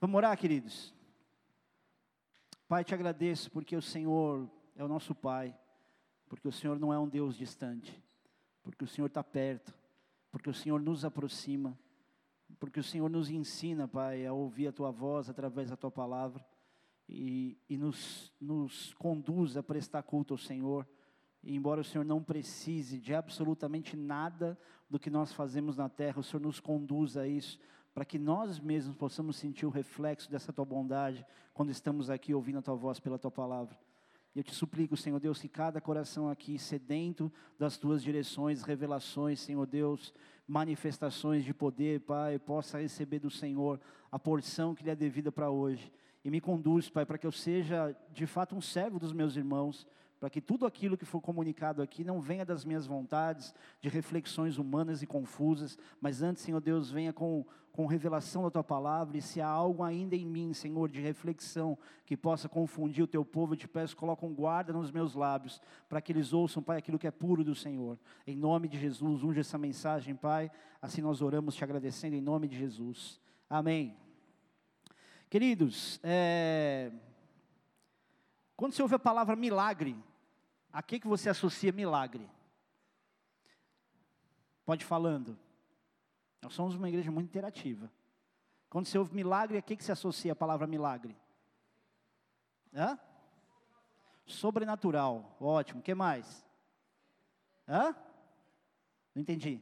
Vamos orar, queridos? Pai, te agradeço porque o Senhor é o nosso Pai, porque o Senhor não é um Deus distante, porque o Senhor está perto, porque o Senhor nos aproxima, porque o Senhor nos ensina, Pai, a ouvir a Tua voz através da Tua palavra e, e nos, nos conduz a prestar culto ao Senhor. E embora o Senhor não precise de absolutamente nada do que nós fazemos na terra, o Senhor nos conduz a isso, para que nós mesmos possamos sentir o reflexo dessa tua bondade quando estamos aqui ouvindo a tua voz pela tua palavra. Eu te suplico, Senhor Deus, que cada coração aqui sedento das tuas direções, revelações, Senhor Deus, manifestações de poder, Pai, possa receber do Senhor a porção que lhe é devida para hoje. E me conduz, Pai, para que eu seja de fato um servo dos meus irmãos, para que tudo aquilo que for comunicado aqui não venha das minhas vontades, de reflexões humanas e confusas, mas antes, Senhor Deus, venha com, com revelação da tua palavra, e se há algo ainda em mim, Senhor, de reflexão, que possa confundir o teu povo, eu te peço, coloca um guarda nos meus lábios, para que eles ouçam, Pai, aquilo que é puro do Senhor. Em nome de Jesus, unge essa mensagem, Pai, assim nós oramos te agradecendo, em nome de Jesus. Amém. Queridos, é... quando você ouve a palavra milagre, a que, que você associa milagre? Pode falando. Nós somos uma igreja muito interativa. Quando você ouve milagre, a que, que se associa a palavra milagre? Hã? Sobrenatural. Ótimo. O que mais? Hã? Não entendi.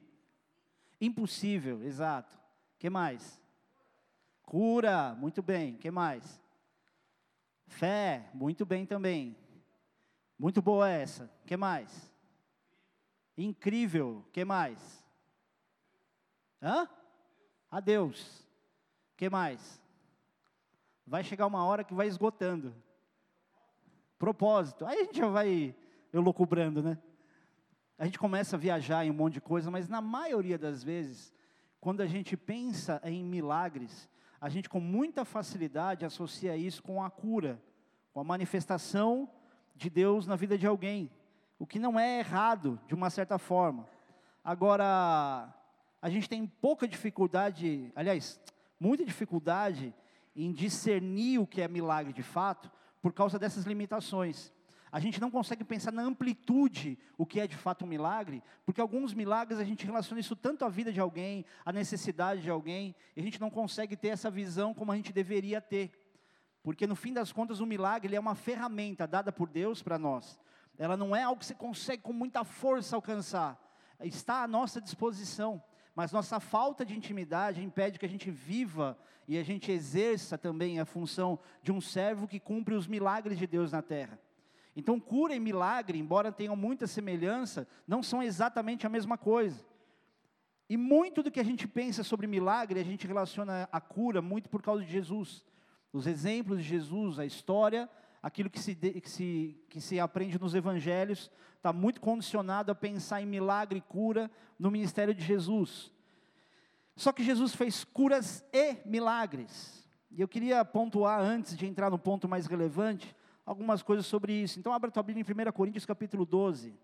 Impossível, exato. O que mais? Cura, muito bem. O que mais? Fé, muito bem também. Muito boa essa. que mais? Incrível. que mais? Hã? Adeus. que mais? Vai chegar uma hora que vai esgotando. Propósito. Aí a gente já vai elocubrando, né? A gente começa a viajar em um monte de coisa, mas na maioria das vezes, quando a gente pensa em milagres, a gente com muita facilidade associa isso com a cura, com a manifestação de Deus na vida de alguém, o que não é errado, de uma certa forma. Agora, a gente tem pouca dificuldade, aliás, muita dificuldade em discernir o que é milagre de fato, por causa dessas limitações. A gente não consegue pensar na amplitude o que é de fato um milagre, porque alguns milagres a gente relaciona isso tanto à vida de alguém, à necessidade de alguém, e a gente não consegue ter essa visão como a gente deveria ter. Porque no fim das contas o milagre é uma ferramenta dada por Deus para nós. Ela não é algo que você consegue com muita força alcançar. Está à nossa disposição. Mas nossa falta de intimidade impede que a gente viva e a gente exerça também a função de um servo que cumpre os milagres de Deus na terra. Então, cura e milagre, embora tenham muita semelhança, não são exatamente a mesma coisa. E muito do que a gente pensa sobre milagre, a gente relaciona a cura muito por causa de Jesus. Os exemplos de Jesus, a história, aquilo que se, que se, que se aprende nos evangelhos, está muito condicionado a pensar em milagre e cura no ministério de Jesus. Só que Jesus fez curas e milagres. E eu queria pontuar, antes de entrar no ponto mais relevante, algumas coisas sobre isso. Então, abra a tua Bíblia em 1 Coríntios, capítulo 12.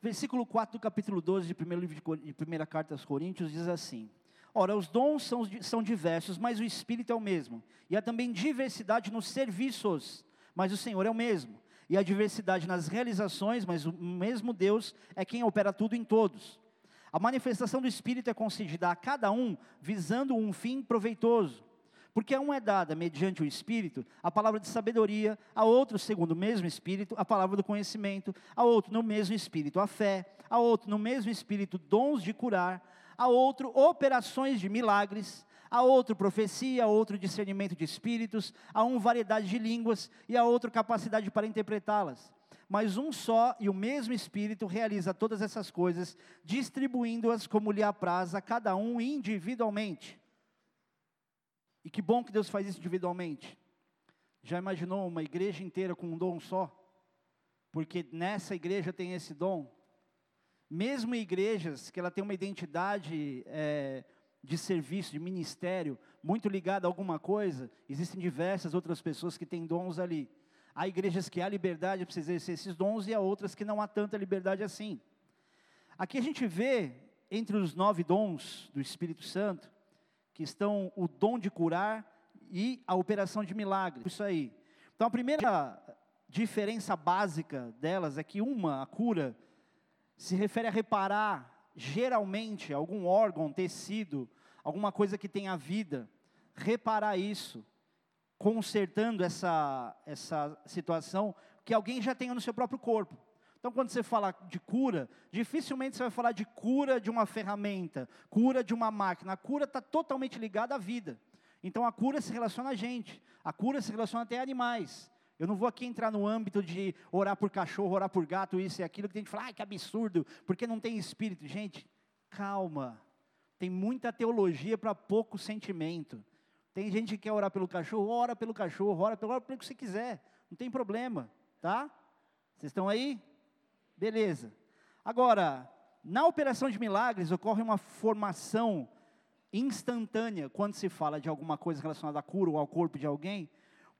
Versículo 4 do capítulo 12 de 1 livro de 1 carta aos Coríntios diz assim: Ora, os dons são, são diversos, mas o Espírito é o mesmo. E há também diversidade nos serviços, mas o Senhor é o mesmo. E há diversidade nas realizações, mas o mesmo Deus é quem opera tudo em todos. A manifestação do Espírito é concedida a cada um, visando um fim proveitoso. Porque a um é dada, mediante o Espírito, a palavra de sabedoria, a outro, segundo o mesmo Espírito, a palavra do conhecimento, a outro, no mesmo Espírito, a fé, a outro, no mesmo Espírito, dons de curar, a outro operações de milagres, a outro profecia, a outro discernimento de espíritos, a um variedade de línguas e a outro capacidade para interpretá-las. Mas um só e o mesmo Espírito realiza todas essas coisas, distribuindo-as como lhe apraz a cada um individualmente. E que bom que Deus faz isso individualmente. Já imaginou uma igreja inteira com um dom só? Porque nessa igreja tem esse dom, mesmo igrejas que ela tem uma identidade é, de serviço, de ministério, muito ligada a alguma coisa, existem diversas outras pessoas que têm dons ali. Há igrejas que há liberdade para exercer esses dons e há outras que não há tanta liberdade assim. Aqui a gente vê, entre os nove dons do Espírito Santo, que estão o dom de curar e a operação de milagre. Isso aí. Então a primeira diferença básica delas é que uma, a cura, se refere a reparar geralmente algum órgão, tecido, alguma coisa que tenha vida, reparar isso, consertando essa, essa situação que alguém já tenha no seu próprio corpo. Então, quando você fala de cura, dificilmente você vai falar de cura de uma ferramenta, cura de uma máquina. A cura está totalmente ligada à vida. Então, a cura se relaciona a gente, a cura se relaciona até a animais. Eu não vou aqui entrar no âmbito de orar por cachorro, orar por gato, isso e aquilo, que tem que falar, ai, que absurdo, porque não tem espírito. Gente, calma. Tem muita teologia para pouco sentimento. Tem gente que quer orar pelo cachorro, ora pelo cachorro, ora pelo, ora pelo que você quiser. Não tem problema, tá? Vocês estão aí? Beleza. Agora, na operação de milagres ocorre uma formação instantânea quando se fala de alguma coisa relacionada à cura ou ao corpo de alguém,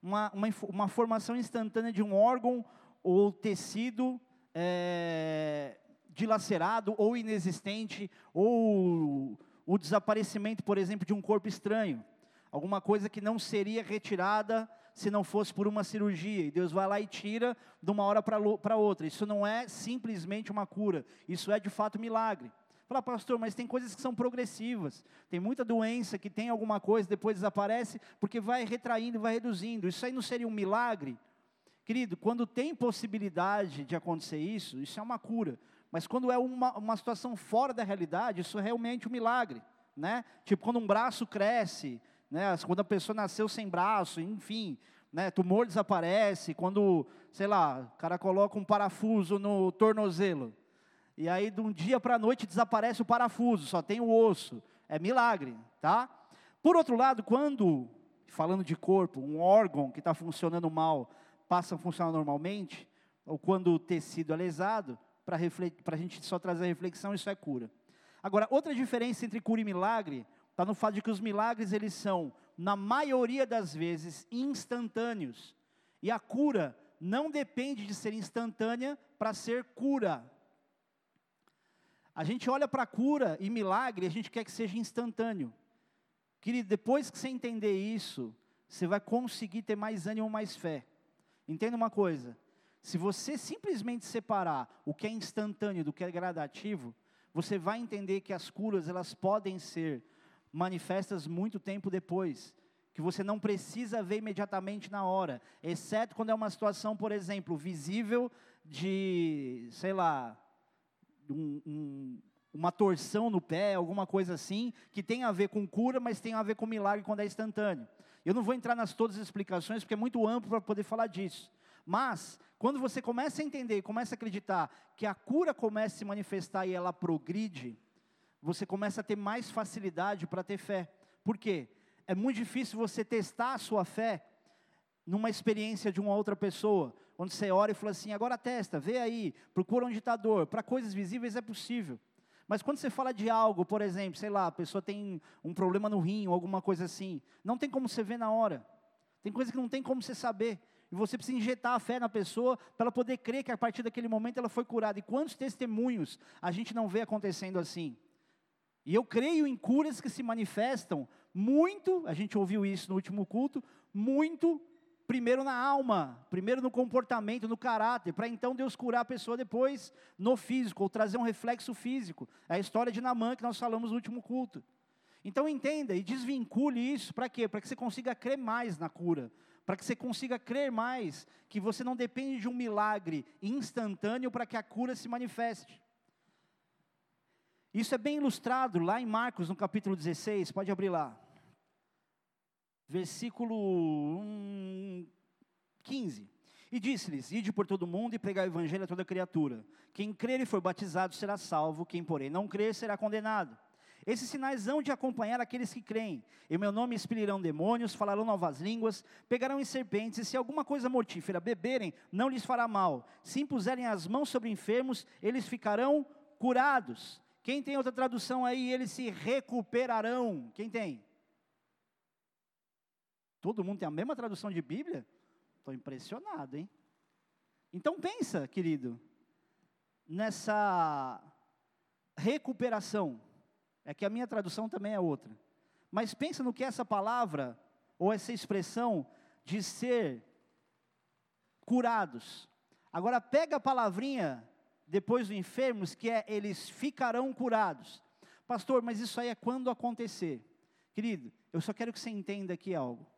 uma, uma, uma formação instantânea de um órgão ou tecido é, dilacerado ou inexistente, ou o desaparecimento, por exemplo, de um corpo estranho, alguma coisa que não seria retirada se não fosse por uma cirurgia, e Deus vai lá e tira de uma hora para outra. Isso não é simplesmente uma cura, isso é de fato milagre. Fala, pastor, mas tem coisas que são progressivas. Tem muita doença que tem alguma coisa, depois desaparece, porque vai retraindo, vai reduzindo. Isso aí não seria um milagre? Querido, quando tem possibilidade de acontecer isso, isso é uma cura. Mas quando é uma, uma situação fora da realidade, isso é realmente um milagre. Né? Tipo, quando um braço cresce, né? quando a pessoa nasceu sem braço, enfim, né? tumor desaparece, quando, sei lá, o cara coloca um parafuso no tornozelo, e aí de um dia para a noite desaparece o parafuso, só tem o osso, é milagre, tá? Por outro lado, quando, falando de corpo, um órgão que está funcionando mal passa a funcionar normalmente, ou quando o tecido é lesado, para a gente só trazer a reflexão, isso é cura. Agora, outra diferença entre cura e milagre está no fato de que os milagres eles são, na maioria das vezes, instantâneos. E a cura não depende de ser instantânea para ser cura. A gente olha para cura e milagre, a gente quer que seja instantâneo. Querido, depois que você entender isso, você vai conseguir ter mais ânimo, mais fé. Entenda uma coisa: se você simplesmente separar o que é instantâneo do que é gradativo, você vai entender que as curas elas podem ser manifestas muito tempo depois, que você não precisa ver imediatamente na hora, exceto quando é uma situação, por exemplo, visível de, sei lá, um, um, uma torção no pé, alguma coisa assim, que tem a ver com cura, mas tem a ver com milagre quando é instantâneo. Eu não vou entrar nas todas as explicações, porque é muito amplo para poder falar disso. Mas, quando você começa a entender, começa a acreditar que a cura começa a se manifestar e ela progride, você começa a ter mais facilidade para ter fé. Por quê? É muito difícil você testar a sua fé numa experiência de uma outra pessoa, onde você ora e fala assim: agora testa, vê aí, procura onde está a dor. Para coisas visíveis é possível. Mas quando você fala de algo, por exemplo, sei lá, a pessoa tem um problema no rim ou alguma coisa assim, não tem como você ver na hora. Tem coisa que não tem como você saber. E você precisa injetar a fé na pessoa para ela poder crer que a partir daquele momento ela foi curada. E quantos testemunhos a gente não vê acontecendo assim? E eu creio em curas que se manifestam muito, a gente ouviu isso no último culto, muito primeiro na alma, primeiro no comportamento, no caráter, para então Deus curar a pessoa depois no físico, ou trazer um reflexo físico. É a história de Namã que nós falamos no último culto. Então entenda e desvincule isso, para quê? Para que você consiga crer mais na cura, para que você consiga crer mais que você não depende de um milagre instantâneo para que a cura se manifeste. Isso é bem ilustrado lá em Marcos, no capítulo 16, pode abrir lá. Versículo 15. E disse-lhes: Ide por todo mundo e pregai o evangelho a toda criatura. Quem crer e for batizado será salvo, quem, porém, não crer será condenado. Esses sinais hão de acompanhar aqueles que creem. Em meu nome expelirão demônios, falarão novas línguas, pegarão em serpentes, e se alguma coisa mortífera beberem, não lhes fará mal. Se impuserem as mãos sobre enfermos, eles ficarão curados. Quem tem outra tradução aí, eles se recuperarão. Quem tem? Todo mundo tem a mesma tradução de Bíblia? Estou impressionado, hein? Então pensa, querido, nessa recuperação. É que a minha tradução também é outra. Mas pensa no que essa palavra, ou essa expressão de ser curados. Agora pega a palavrinha depois do enfermos, que é eles ficarão curados. Pastor, mas isso aí é quando acontecer. Querido, eu só quero que você entenda aqui algo.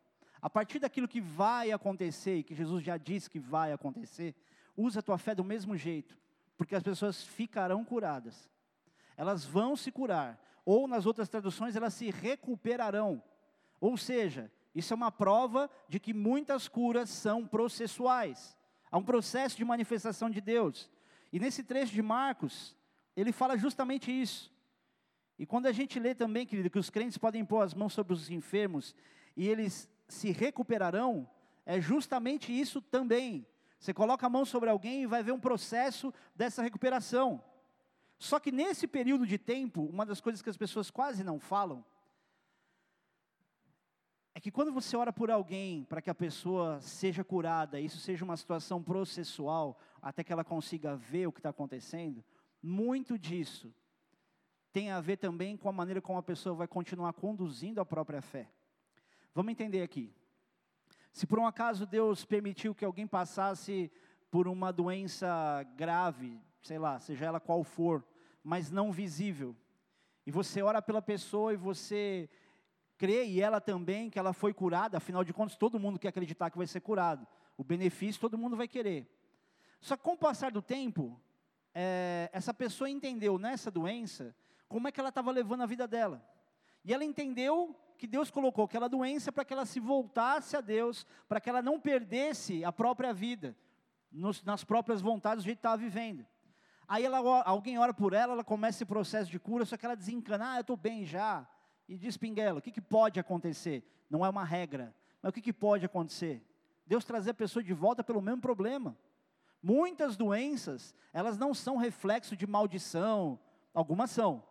A partir daquilo que vai acontecer, e que Jesus já disse que vai acontecer, usa a tua fé do mesmo jeito, porque as pessoas ficarão curadas. Elas vão se curar, ou nas outras traduções, elas se recuperarão. Ou seja, isso é uma prova de que muitas curas são processuais. Há um processo de manifestação de Deus. E nesse trecho de Marcos, ele fala justamente isso. E quando a gente lê também, querido, que os crentes podem pôr as mãos sobre os enfermos e eles se recuperarão, é justamente isso também. Você coloca a mão sobre alguém e vai ver um processo dessa recuperação. Só que nesse período de tempo, uma das coisas que as pessoas quase não falam, é que quando você ora por alguém para que a pessoa seja curada, isso seja uma situação processual, até que ela consiga ver o que está acontecendo, muito disso tem a ver também com a maneira como a pessoa vai continuar conduzindo a própria fé. Vamos entender aqui. Se por um acaso Deus permitiu que alguém passasse por uma doença grave, sei lá, seja ela qual for, mas não visível, e você ora pela pessoa e você crê, e ela também, que ela foi curada, afinal de contas, todo mundo quer acreditar que vai ser curado. O benefício todo mundo vai querer. Só que com o passar do tempo, é, essa pessoa entendeu nessa doença como é que ela estava levando a vida dela. E ela entendeu que Deus colocou aquela doença para que ela se voltasse a Deus, para que ela não perdesse a própria vida, nos, nas próprias vontades do jeito que estava vivendo. Aí ela, alguém ora por ela, ela começa esse processo de cura, só que ela desencana, ah, eu estou bem já. E diz Pinguela, o que, que pode acontecer? Não é uma regra, mas o que, que pode acontecer? Deus trazer a pessoa de volta pelo mesmo problema. Muitas doenças, elas não são reflexo de maldição, algumas são,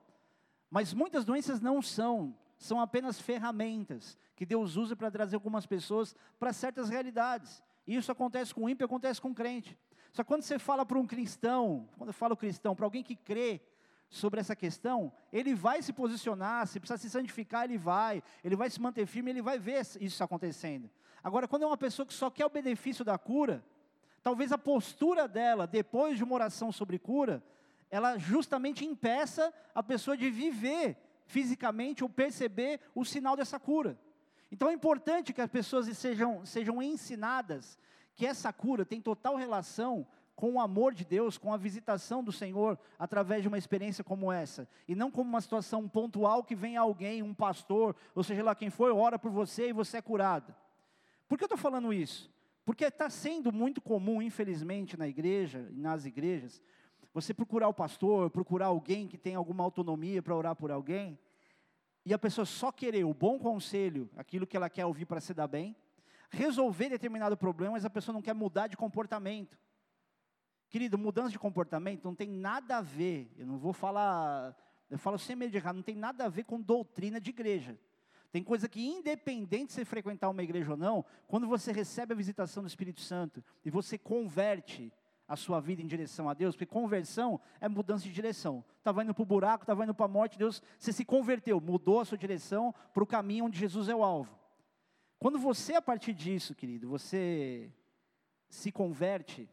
mas muitas doenças não são, são apenas ferramentas que Deus usa para trazer algumas pessoas para certas realidades. E isso acontece com o ímpio, acontece com o crente. Só que quando você fala para um cristão, quando eu falo cristão, para alguém que crê sobre essa questão, ele vai se posicionar, se precisar se santificar, ele vai, ele vai se manter firme, ele vai ver isso acontecendo. Agora, quando é uma pessoa que só quer o benefício da cura, talvez a postura dela, depois de uma oração sobre cura, ela justamente impeça a pessoa de viver fisicamente ou perceber o sinal dessa cura. Então é importante que as pessoas sejam, sejam ensinadas que essa cura tem total relação com o amor de Deus, com a visitação do Senhor através de uma experiência como essa, e não como uma situação pontual que vem alguém, um pastor, ou seja lá quem for, ora por você e você é curado. Por que eu estou falando isso? Porque está sendo muito comum, infelizmente, na igreja e nas igrejas, você procurar o pastor, procurar alguém que tem alguma autonomia para orar por alguém, e a pessoa só querer o bom conselho, aquilo que ela quer ouvir para se dar bem, resolver determinado problema, mas a pessoa não quer mudar de comportamento. Querido, mudança de comportamento não tem nada a ver, eu não vou falar, eu falo sem medo de errar, não tem nada a ver com doutrina de igreja. Tem coisa que, independente de você frequentar uma igreja ou não, quando você recebe a visitação do Espírito Santo e você converte a sua vida em direção a Deus, porque conversão é mudança de direção. Estava indo para o buraco, estava indo para a morte, Deus, você se converteu, mudou a sua direção para o caminho onde Jesus é o alvo. Quando você, a partir disso, querido, você se converte,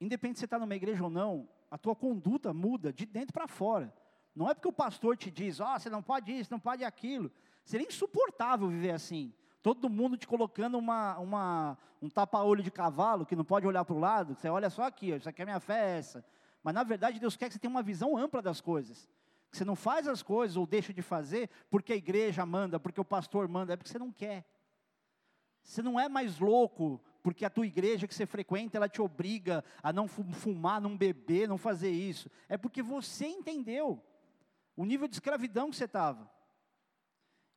independente se você está numa igreja ou não, a tua conduta muda de dentro para fora. Não é porque o pastor te diz, ó, oh, você não pode isso, não pode aquilo. Seria insuportável viver assim. Todo mundo te colocando uma, uma, um tapa-olho de cavalo, que não pode olhar para o lado, você olha só aqui, isso aqui é minha fé, essa. Mas na verdade Deus quer que você tenha uma visão ampla das coisas. Que você não faz as coisas ou deixa de fazer porque a igreja manda, porque o pastor manda, é porque você não quer. Você não é mais louco porque a tua igreja que você frequenta, ela te obriga a não fumar, não beber, não fazer isso. É porque você entendeu o nível de escravidão que você estava.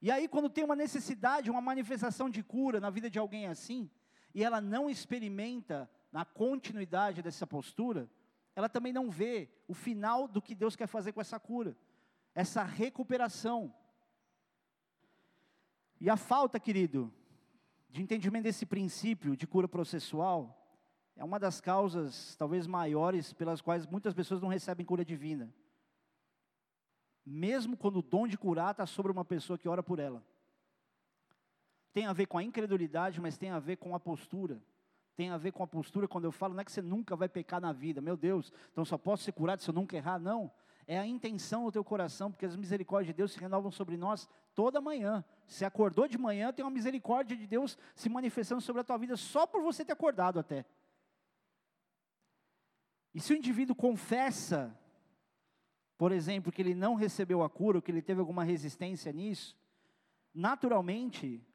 E aí, quando tem uma necessidade, uma manifestação de cura na vida de alguém assim, e ela não experimenta na continuidade dessa postura, ela também não vê o final do que Deus quer fazer com essa cura, essa recuperação. E a falta, querido, de entendimento desse princípio de cura processual é uma das causas, talvez maiores, pelas quais muitas pessoas não recebem cura divina. Mesmo quando o dom de curar está sobre uma pessoa que ora por ela. Tem a ver com a incredulidade, mas tem a ver com a postura. Tem a ver com a postura quando eu falo, não é que você nunca vai pecar na vida, meu Deus, então só posso ser curado se eu nunca errar, não. É a intenção do teu coração, porque as misericórdias de Deus se renovam sobre nós toda manhã. Se acordou de manhã, tem uma misericórdia de Deus se manifestando sobre a tua vida só por você ter acordado até. E se o indivíduo confessa, por exemplo, que ele não recebeu a cura, ou que ele teve alguma resistência nisso, naturalmente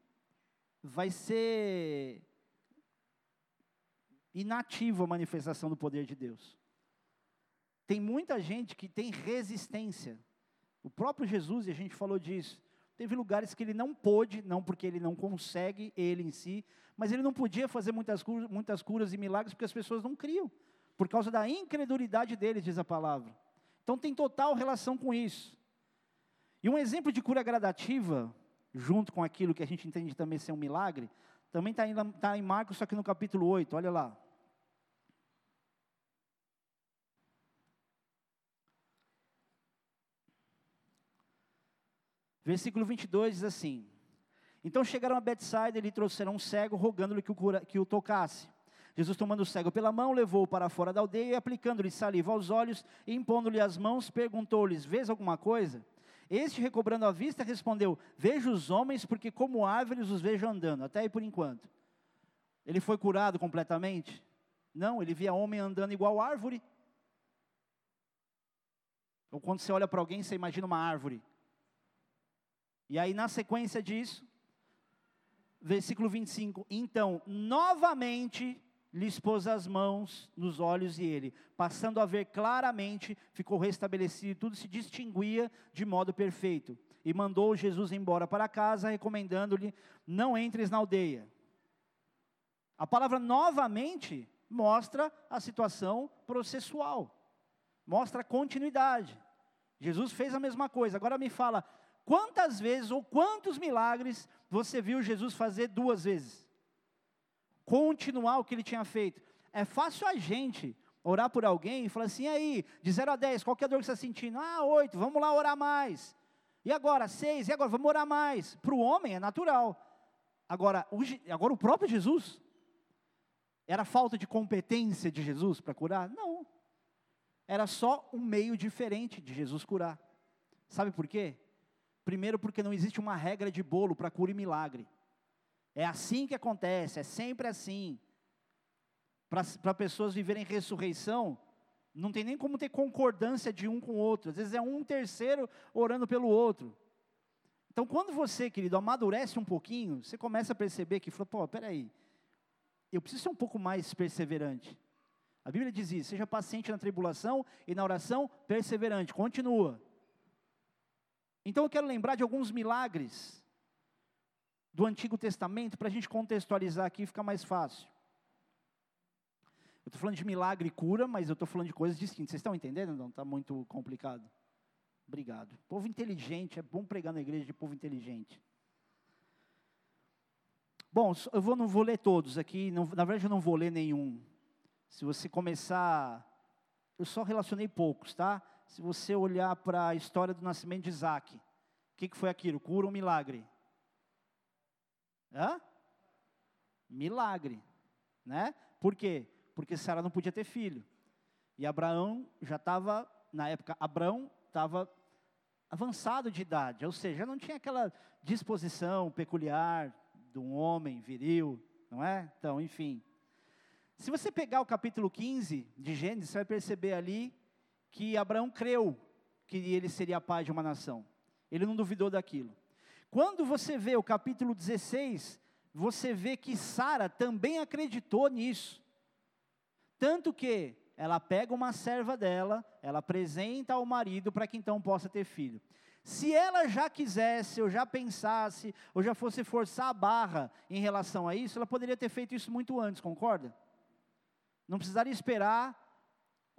vai ser inativa a manifestação do poder de Deus. Tem muita gente que tem resistência. O próprio Jesus, e a gente falou disso, teve lugares que ele não pôde, não porque ele não consegue, ele em si, mas ele não podia fazer muitas curas, muitas curas e milagres porque as pessoas não criam, por causa da incredulidade deles, diz a palavra. Então tem total relação com isso. E um exemplo de cura gradativa, junto com aquilo que a gente entende também ser um milagre, também está em, tá em Marcos, só que no capítulo 8, olha lá. Versículo 22 diz assim: Então chegaram a Betsaida e lhe trouxeram um cego, rogando-lhe que, que o tocasse. Jesus, tomando o cego pela mão, levou-o para fora da aldeia e, aplicando-lhe saliva aos olhos e impondo-lhe as mãos, perguntou-lhes: Vês alguma coisa? Este, recobrando a vista, respondeu: Vejo os homens, porque como árvores os vejo andando. Até aí por enquanto. Ele foi curado completamente? Não, ele via homem andando igual árvore. Ou quando você olha para alguém, você imagina uma árvore. E aí, na sequência disso, versículo 25: Então, novamente lhes pôs as mãos nos olhos e ele, passando a ver claramente, ficou restabelecido, tudo se distinguia de modo perfeito. E mandou Jesus embora para casa, recomendando-lhe: não entres na aldeia. A palavra novamente mostra a situação processual, mostra a continuidade. Jesus fez a mesma coisa. Agora me fala, quantas vezes ou quantos milagres você viu Jesus fazer duas vezes? Continuar o que ele tinha feito. É fácil a gente orar por alguém e falar assim, aí, de 0 a 10, qual que é a dor que você está sentindo? Ah, 8, vamos lá orar mais. E agora, 6, e agora, vamos orar mais. Para o homem é natural. Agora o, agora, o próprio Jesus, era falta de competência de Jesus para curar? Não. Era só um meio diferente de Jesus curar. Sabe por quê? Primeiro, porque não existe uma regra de bolo para cura e milagre. É assim que acontece, é sempre assim. Para pessoas viverem ressurreição, não tem nem como ter concordância de um com o outro. Às vezes é um terceiro orando pelo outro. Então, quando você, querido, amadurece um pouquinho, você começa a perceber que, pô, peraí, eu preciso ser um pouco mais perseverante. A Bíblia diz isso: seja paciente na tribulação e na oração perseverante. Continua. Então eu quero lembrar de alguns milagres do Antigo Testamento, para a gente contextualizar aqui, fica mais fácil. Eu estou falando de milagre e cura, mas eu estou falando de coisas distintas. Vocês estão entendendo? Não, está muito complicado. Obrigado. Povo inteligente, é bom pregar na igreja de povo inteligente. Bom, eu vou, não vou ler todos aqui, não, na verdade eu não vou ler nenhum. Se você começar, eu só relacionei poucos, tá? Se você olhar para a história do nascimento de Isaac, o que, que foi aquilo? Cura ou milagre? Hã? Milagre, né? Por quê? Porque Sara não podia ter filho. E Abraão já estava, na época, Abraão estava avançado de idade, ou seja, não tinha aquela disposição peculiar de um homem viril, não é? Então, enfim. Se você pegar o capítulo 15 de Gênesis, você vai perceber ali que Abraão creu que ele seria pai de uma nação. Ele não duvidou daquilo. Quando você vê o capítulo 16, você vê que Sara também acreditou nisso. Tanto que ela pega uma serva dela, ela apresenta ao marido para que então possa ter filho. Se ela já quisesse, ou já pensasse, ou já fosse forçar a barra em relação a isso, ela poderia ter feito isso muito antes, concorda? Não precisaria esperar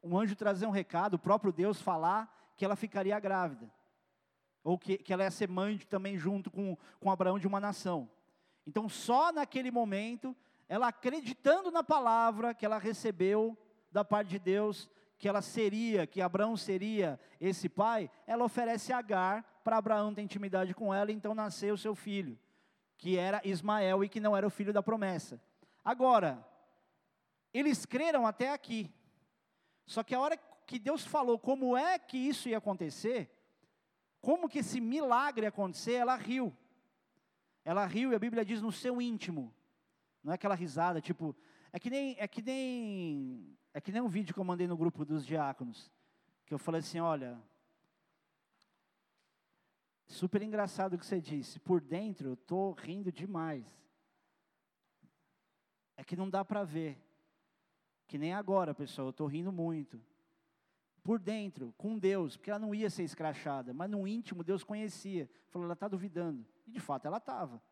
um anjo trazer um recado, o próprio Deus falar que ela ficaria grávida ou que, que ela ia ser mãe também junto com, com Abraão de uma nação. Então, só naquele momento, ela acreditando na palavra que ela recebeu da parte de Deus, que ela seria, que Abraão seria esse pai, ela oferece Agar para Abraão ter intimidade com ela, então nasceu o seu filho, que era Ismael e que não era o filho da promessa. Agora, eles creram até aqui. Só que a hora que Deus falou como é que isso ia acontecer, como que esse milagre acontecer, ela riu. Ela riu e a Bíblia diz no seu íntimo. Não é aquela risada, tipo, é que nem é que nem é que nem um vídeo que eu mandei no grupo dos diáconos, que eu falei assim, olha, super engraçado o que você disse. Por dentro eu tô rindo demais. É que não dá para ver. Que nem agora, pessoal, eu estou rindo muito. Por dentro, com Deus, porque ela não ia ser escrachada, mas no íntimo Deus conhecia. Falou, ela está duvidando. E de fato ela estava.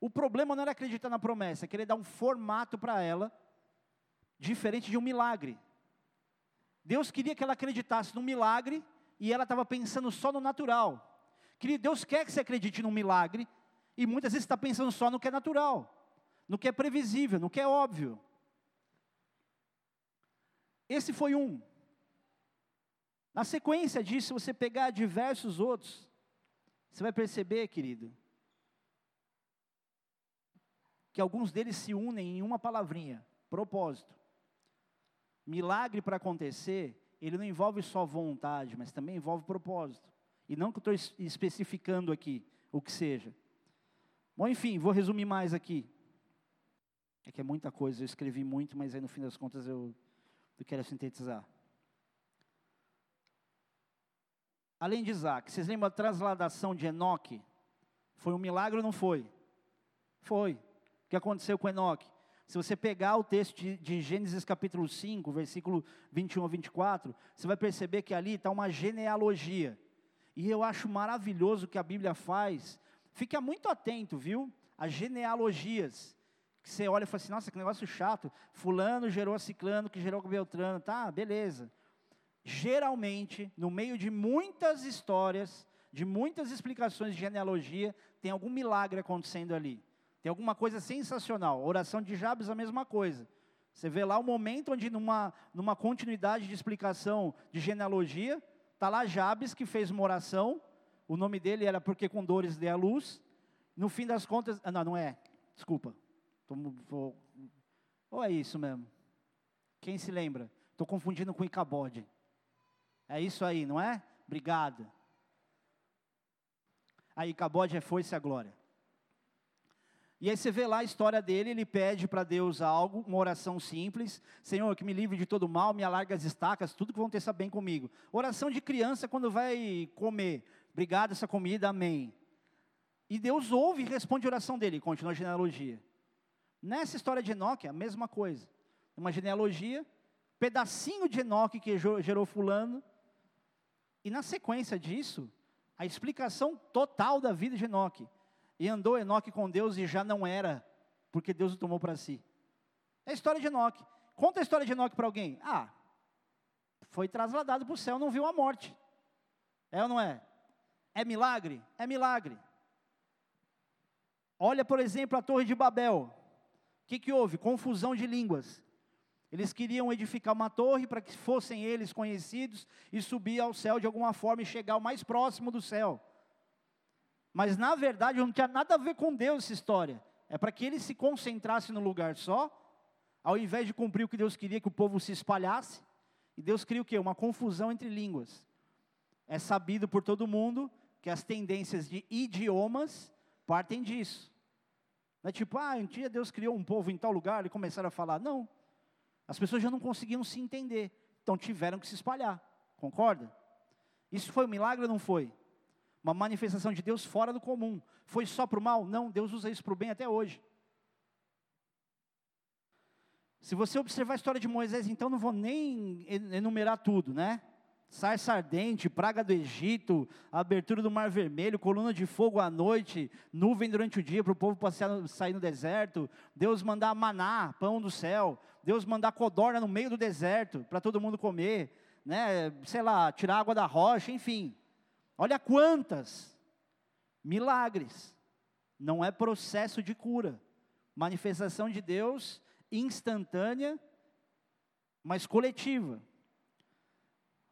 O problema não era acreditar na promessa, é querer dar um formato para ela, diferente de um milagre. Deus queria que ela acreditasse no milagre e ela estava pensando só no natural. Querido, Deus quer que você acredite num milagre e muitas vezes está pensando só no que é natural, no que é previsível, no que é óbvio. Esse foi um. Na sequência disso, você pegar diversos outros, você vai perceber, querido, que alguns deles se unem em uma palavrinha: propósito. Milagre para acontecer, ele não envolve só vontade, mas também envolve propósito. E não que eu estou especificando aqui o que seja. Bom, enfim, vou resumir mais aqui. É que é muita coisa, eu escrevi muito, mas aí no fim das contas eu do que era sintetizar. Além de Isaac, vocês lembram a transladação de Enoque? Foi um milagre ou não foi? Foi. O que aconteceu com Enoque? Se você pegar o texto de, de, Gênesis capítulo 5, versículo 21 a 24, você vai perceber que ali está uma genealogia. E eu acho maravilhoso o que a Bíblia faz. Fica muito atento, viu? As genealogias que você olha e fala assim, nossa, que negócio chato. Fulano gerou a ciclano, que gerou a beltrano. Tá, beleza. Geralmente, no meio de muitas histórias, de muitas explicações de genealogia, tem algum milagre acontecendo ali. Tem alguma coisa sensacional. A oração de Jabes a mesma coisa. Você vê lá o momento onde, numa, numa continuidade de explicação de genealogia, está lá Jabes que fez uma oração. O nome dele era Porque com Dores dê a Luz. No fim das contas, ah, não, não é, desculpa, Tô, ou é isso mesmo? Quem se lembra? Estou confundindo com Icabode. É isso aí, não é? Obrigado. Aí Icabode é foi-se a glória. E aí você vê lá a história dele, ele pede para Deus algo, uma oração simples, Senhor, que me livre de todo mal, me alargue as estacas, tudo que vão ter bem comigo. Oração de criança quando vai comer, obrigado essa comida, amém. E Deus ouve e responde a oração dele, continua a genealogia. Nessa história de Enoque, a mesma coisa. Uma genealogia, pedacinho de Enoque que gerou fulano. E na sequência disso, a explicação total da vida de Enoque. E andou Enoque com Deus e já não era, porque Deus o tomou para si. É a história de Enoque. Conta a história de Enoque para alguém. Ah, foi trasladado para o céu, não viu a morte. É ou não é? É milagre? É milagre. Olha, por exemplo, a Torre de Babel que, que houve? Confusão de línguas. Eles queriam edificar uma torre para que fossem eles conhecidos e subir ao céu de alguma forma e chegar o mais próximo do céu. Mas na verdade não tinha nada a ver com Deus essa história. É para que eles se concentrassem no lugar só, ao invés de cumprir o que Deus queria que o povo se espalhasse. E Deus cria o quê? Uma confusão entre línguas. É sabido por todo mundo que as tendências de idiomas partem disso. Não é tipo, ah, um dia Deus criou um povo em tal lugar e começaram a falar. Não. As pessoas já não conseguiam se entender. Então tiveram que se espalhar. Concorda? Isso foi um milagre ou não foi? Uma manifestação de Deus fora do comum. Foi só para o mal? Não, Deus usa isso para o bem até hoje. Se você observar a história de Moisés, então não vou nem enumerar tudo, né? Sarça ardente, praga do Egito, abertura do Mar Vermelho, coluna de fogo à noite, nuvem durante o dia para o povo passear, sair no deserto, Deus mandar maná, pão do céu, Deus mandar codorna no meio do deserto para todo mundo comer, né? sei lá, tirar água da rocha, enfim. Olha quantas milagres. Não é processo de cura. Manifestação de Deus instantânea, mas coletiva.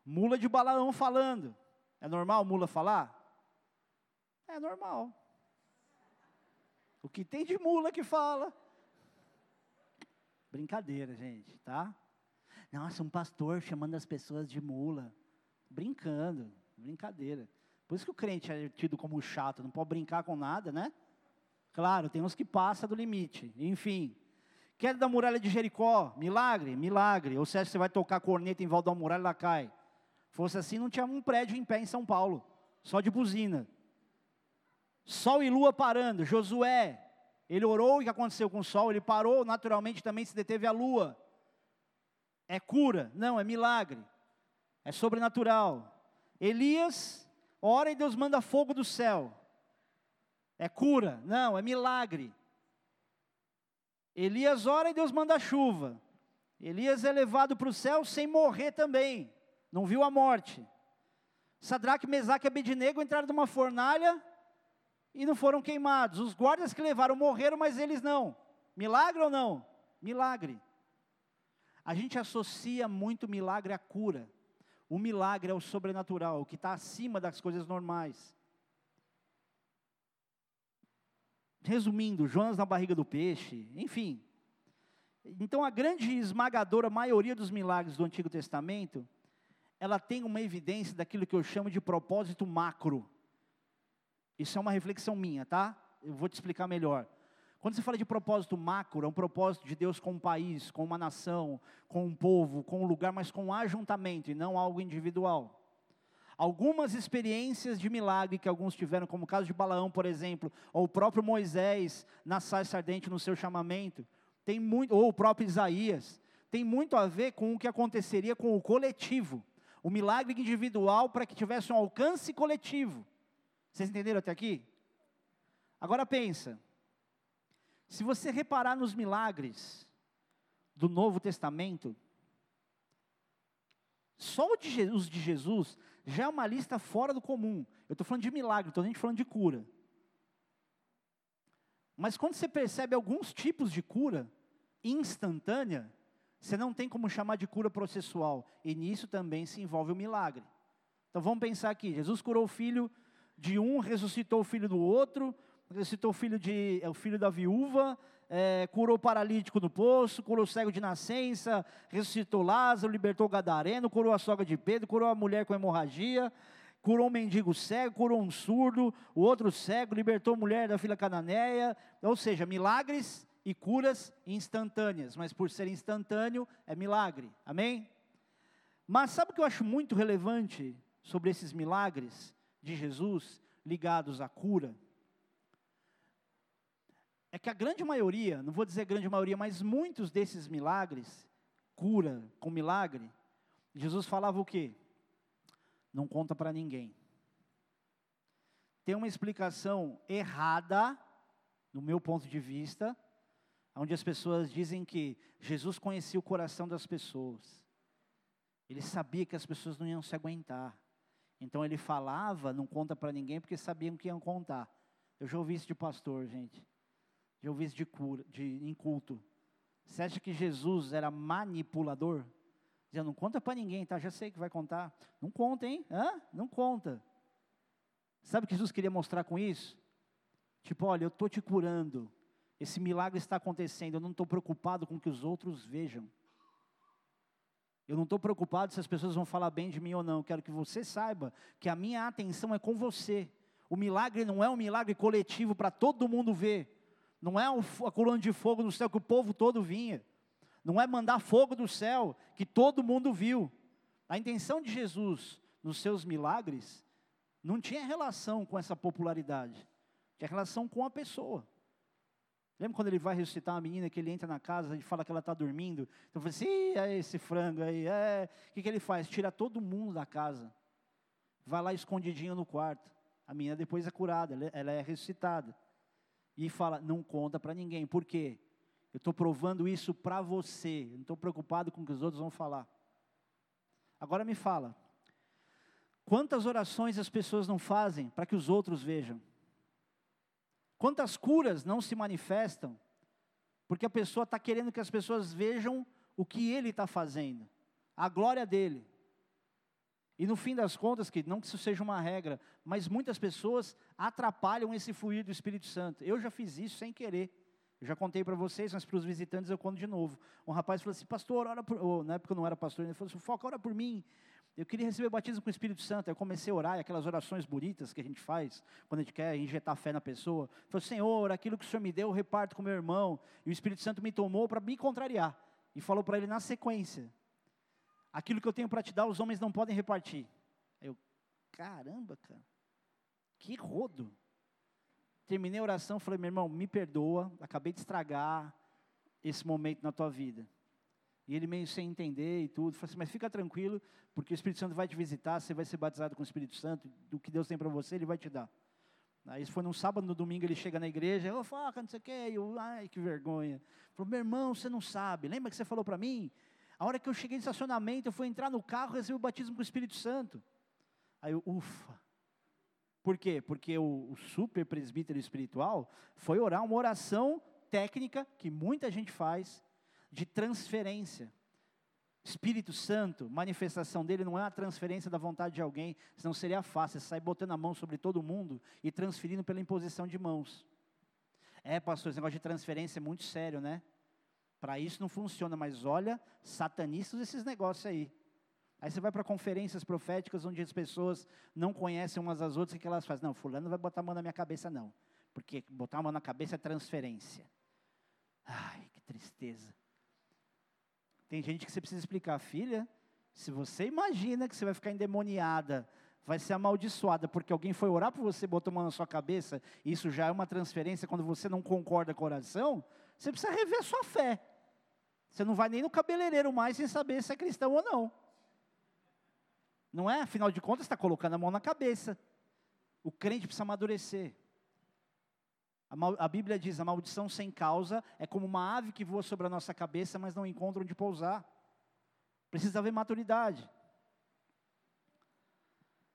Mula de Balaão falando. É normal mula falar? É normal. O que tem de mula que fala? Brincadeira, gente, tá? Nossa, um pastor chamando as pessoas de mula. Brincando, brincadeira. Por isso que o crente é tido como chato, não pode brincar com nada, né? Claro, tem uns que passam do limite. Enfim. Queda da muralha de Jericó, milagre, milagre. Ou seja, você vai tocar corneta em volta da muralha, ela cai. Fosse assim, não tinha um prédio em pé em São Paulo, só de buzina. Sol e lua parando, Josué, ele orou, o que aconteceu com o sol? Ele parou, naturalmente também se deteve a lua. É cura? Não, é milagre. É sobrenatural. Elias ora e Deus manda fogo do céu. É cura? Não, é milagre. Elias ora e Deus manda chuva. Elias é levado para o céu sem morrer também não viu a morte. Sadraque, Mesaque e Abednego entraram numa fornalha e não foram queimados. Os guardas que levaram morreram, mas eles não. Milagre ou não? Milagre. A gente associa muito milagre à cura. O milagre é o sobrenatural, o que está acima das coisas normais. Resumindo, Jonas na barriga do peixe, enfim. Então, a grande esmagadora maioria dos milagres do Antigo Testamento ela tem uma evidência daquilo que eu chamo de propósito macro. Isso é uma reflexão minha, tá? Eu vou te explicar melhor. Quando você fala de propósito macro, é um propósito de Deus com um país, com uma nação, com um povo, com um lugar, mas com um ajuntamento e não algo individual. Algumas experiências de milagre que alguns tiveram, como o caso de Balaão, por exemplo, ou o próprio Moisés na sarça ardente no seu chamamento, tem muito, ou o próprio Isaías, tem muito a ver com o que aconteceria com o coletivo o milagre individual para que tivesse um alcance coletivo. Vocês entenderam até aqui? Agora pensa, se você reparar nos milagres do Novo Testamento, só os de Jesus já é uma lista fora do comum. Eu estou falando de milagre, estou nem falando de cura. Mas quando você percebe alguns tipos de cura instantânea, você não tem como chamar de cura processual. E nisso também se envolve o milagre. Então vamos pensar aqui: Jesus curou o filho de um, ressuscitou o filho do outro, ressuscitou o filho, de, é, o filho da viúva, é, curou o paralítico no poço, curou o cego de nascença, ressuscitou Lázaro, libertou o gadareno, curou a sogra de Pedro, curou a mulher com hemorragia, curou um mendigo cego, curou um surdo, o outro cego, libertou a mulher da fila cananeia, ou seja, milagres e curas instantâneas, mas por ser instantâneo é milagre. Amém? Mas sabe o que eu acho muito relevante sobre esses milagres de Jesus ligados à cura? É que a grande maioria, não vou dizer grande maioria, mas muitos desses milagres, cura com milagre, Jesus falava o quê? Não conta para ninguém. Tem uma explicação errada, no meu ponto de vista, onde as pessoas dizem que Jesus conhecia o coração das pessoas. Ele sabia que as pessoas não iam se aguentar. Então ele falava, não conta para ninguém, porque sabiam que iam contar. Eu já ouvi isso de pastor, gente. Já ouvi isso de, cura, de em culto. Você acha que Jesus era manipulador? Dizendo, não conta para ninguém, tá? Já sei que vai contar. Não conta, hein? Hã? Não conta. Sabe o que Jesus queria mostrar com isso? Tipo, olha, eu estou te curando. Esse milagre está acontecendo, eu não estou preocupado com que os outros vejam. Eu não estou preocupado se as pessoas vão falar bem de mim ou não. Quero que você saiba que a minha atenção é com você. O milagre não é um milagre coletivo para todo mundo ver. Não é a coluna de fogo no céu que o povo todo vinha. Não é mandar fogo do céu que todo mundo viu. A intenção de Jesus nos seus milagres não tinha relação com essa popularidade. Tinha relação com a pessoa. Lembra quando ele vai ressuscitar uma menina que ele entra na casa e fala que ela está dormindo? Então falei assim, é esse frango aí, é. O que, que ele faz? Tira todo mundo da casa. Vai lá escondidinho no quarto. A menina depois é curada, ela é ressuscitada. E fala, não conta para ninguém. Por quê? Eu estou provando isso para você. Eu não estou preocupado com o que os outros vão falar. Agora me fala. Quantas orações as pessoas não fazem para que os outros vejam? Quantas curas não se manifestam porque a pessoa está querendo que as pessoas vejam o que ele está fazendo, a glória dele. E no fim das contas, que não que isso seja uma regra, mas muitas pessoas atrapalham esse fluir do Espírito Santo. Eu já fiz isso sem querer. Eu já contei para vocês, mas para os visitantes eu conto de novo. Um rapaz falou assim, pastor, ora por... Na época eu não era pastor, ele falou assim, foca, ora por mim. Eu queria receber batismo com o Espírito Santo. Eu comecei a orar, aquelas orações bonitas que a gente faz, quando a gente quer injetar fé na pessoa. Falei, Senhor, aquilo que o Senhor me deu, eu reparto com meu irmão. E o Espírito Santo me tomou para me contrariar. E falou para ele na sequência, aquilo que eu tenho para te dar, os homens não podem repartir. Eu, caramba, cara, que rodo. Terminei a oração, falei, meu irmão, me perdoa, acabei de estragar esse momento na tua vida. E ele meio sem entender e tudo, falei assim, mas fica tranquilo, porque o Espírito Santo vai te visitar, você vai ser batizado com o Espírito Santo, do que Deus tem para você, Ele vai te dar. Aí isso foi num sábado, no domingo ele chega na igreja, eu foca, não sei o quê, eu, ai, que vergonha. Falou, meu irmão, você não sabe, lembra que você falou para mim? A hora que eu cheguei no estacionamento, eu fui entrar no carro, recebi o batismo com o Espírito Santo. Aí eu, ufa. Por quê? Porque o, o super presbítero espiritual foi orar uma oração técnica que muita gente faz de transferência. Espírito Santo, manifestação dele não é a transferência da vontade de alguém, senão seria fácil, você sai botando a mão sobre todo mundo e transferindo pela imposição de mãos. É, pastor, esse negócio de transferência é muito sério, né? Para isso não funciona, mas olha, satanistas esses negócios aí. Aí você vai para conferências proféticas onde as pessoas não conhecem umas às outras, o que elas fazem? Não, fulano não vai botar a mão na minha cabeça, não. Porque botar a mão na cabeça é transferência. Ai, que tristeza. Tem gente que você precisa explicar, filha, se você imagina que você vai ficar endemoniada, vai ser amaldiçoada porque alguém foi orar por você, botou a mão na sua cabeça, e isso já é uma transferência quando você não concorda com a oração, você precisa rever sua fé. Você não vai nem no cabeleireiro mais sem saber se é cristão ou não. Não é? Afinal de contas, está colocando a mão na cabeça. O crente precisa amadurecer. A, Bíblia diz: a maldição sem causa é como uma ave que voa sobre a nossa cabeça, mas não encontra onde pousar. Precisa haver maturidade.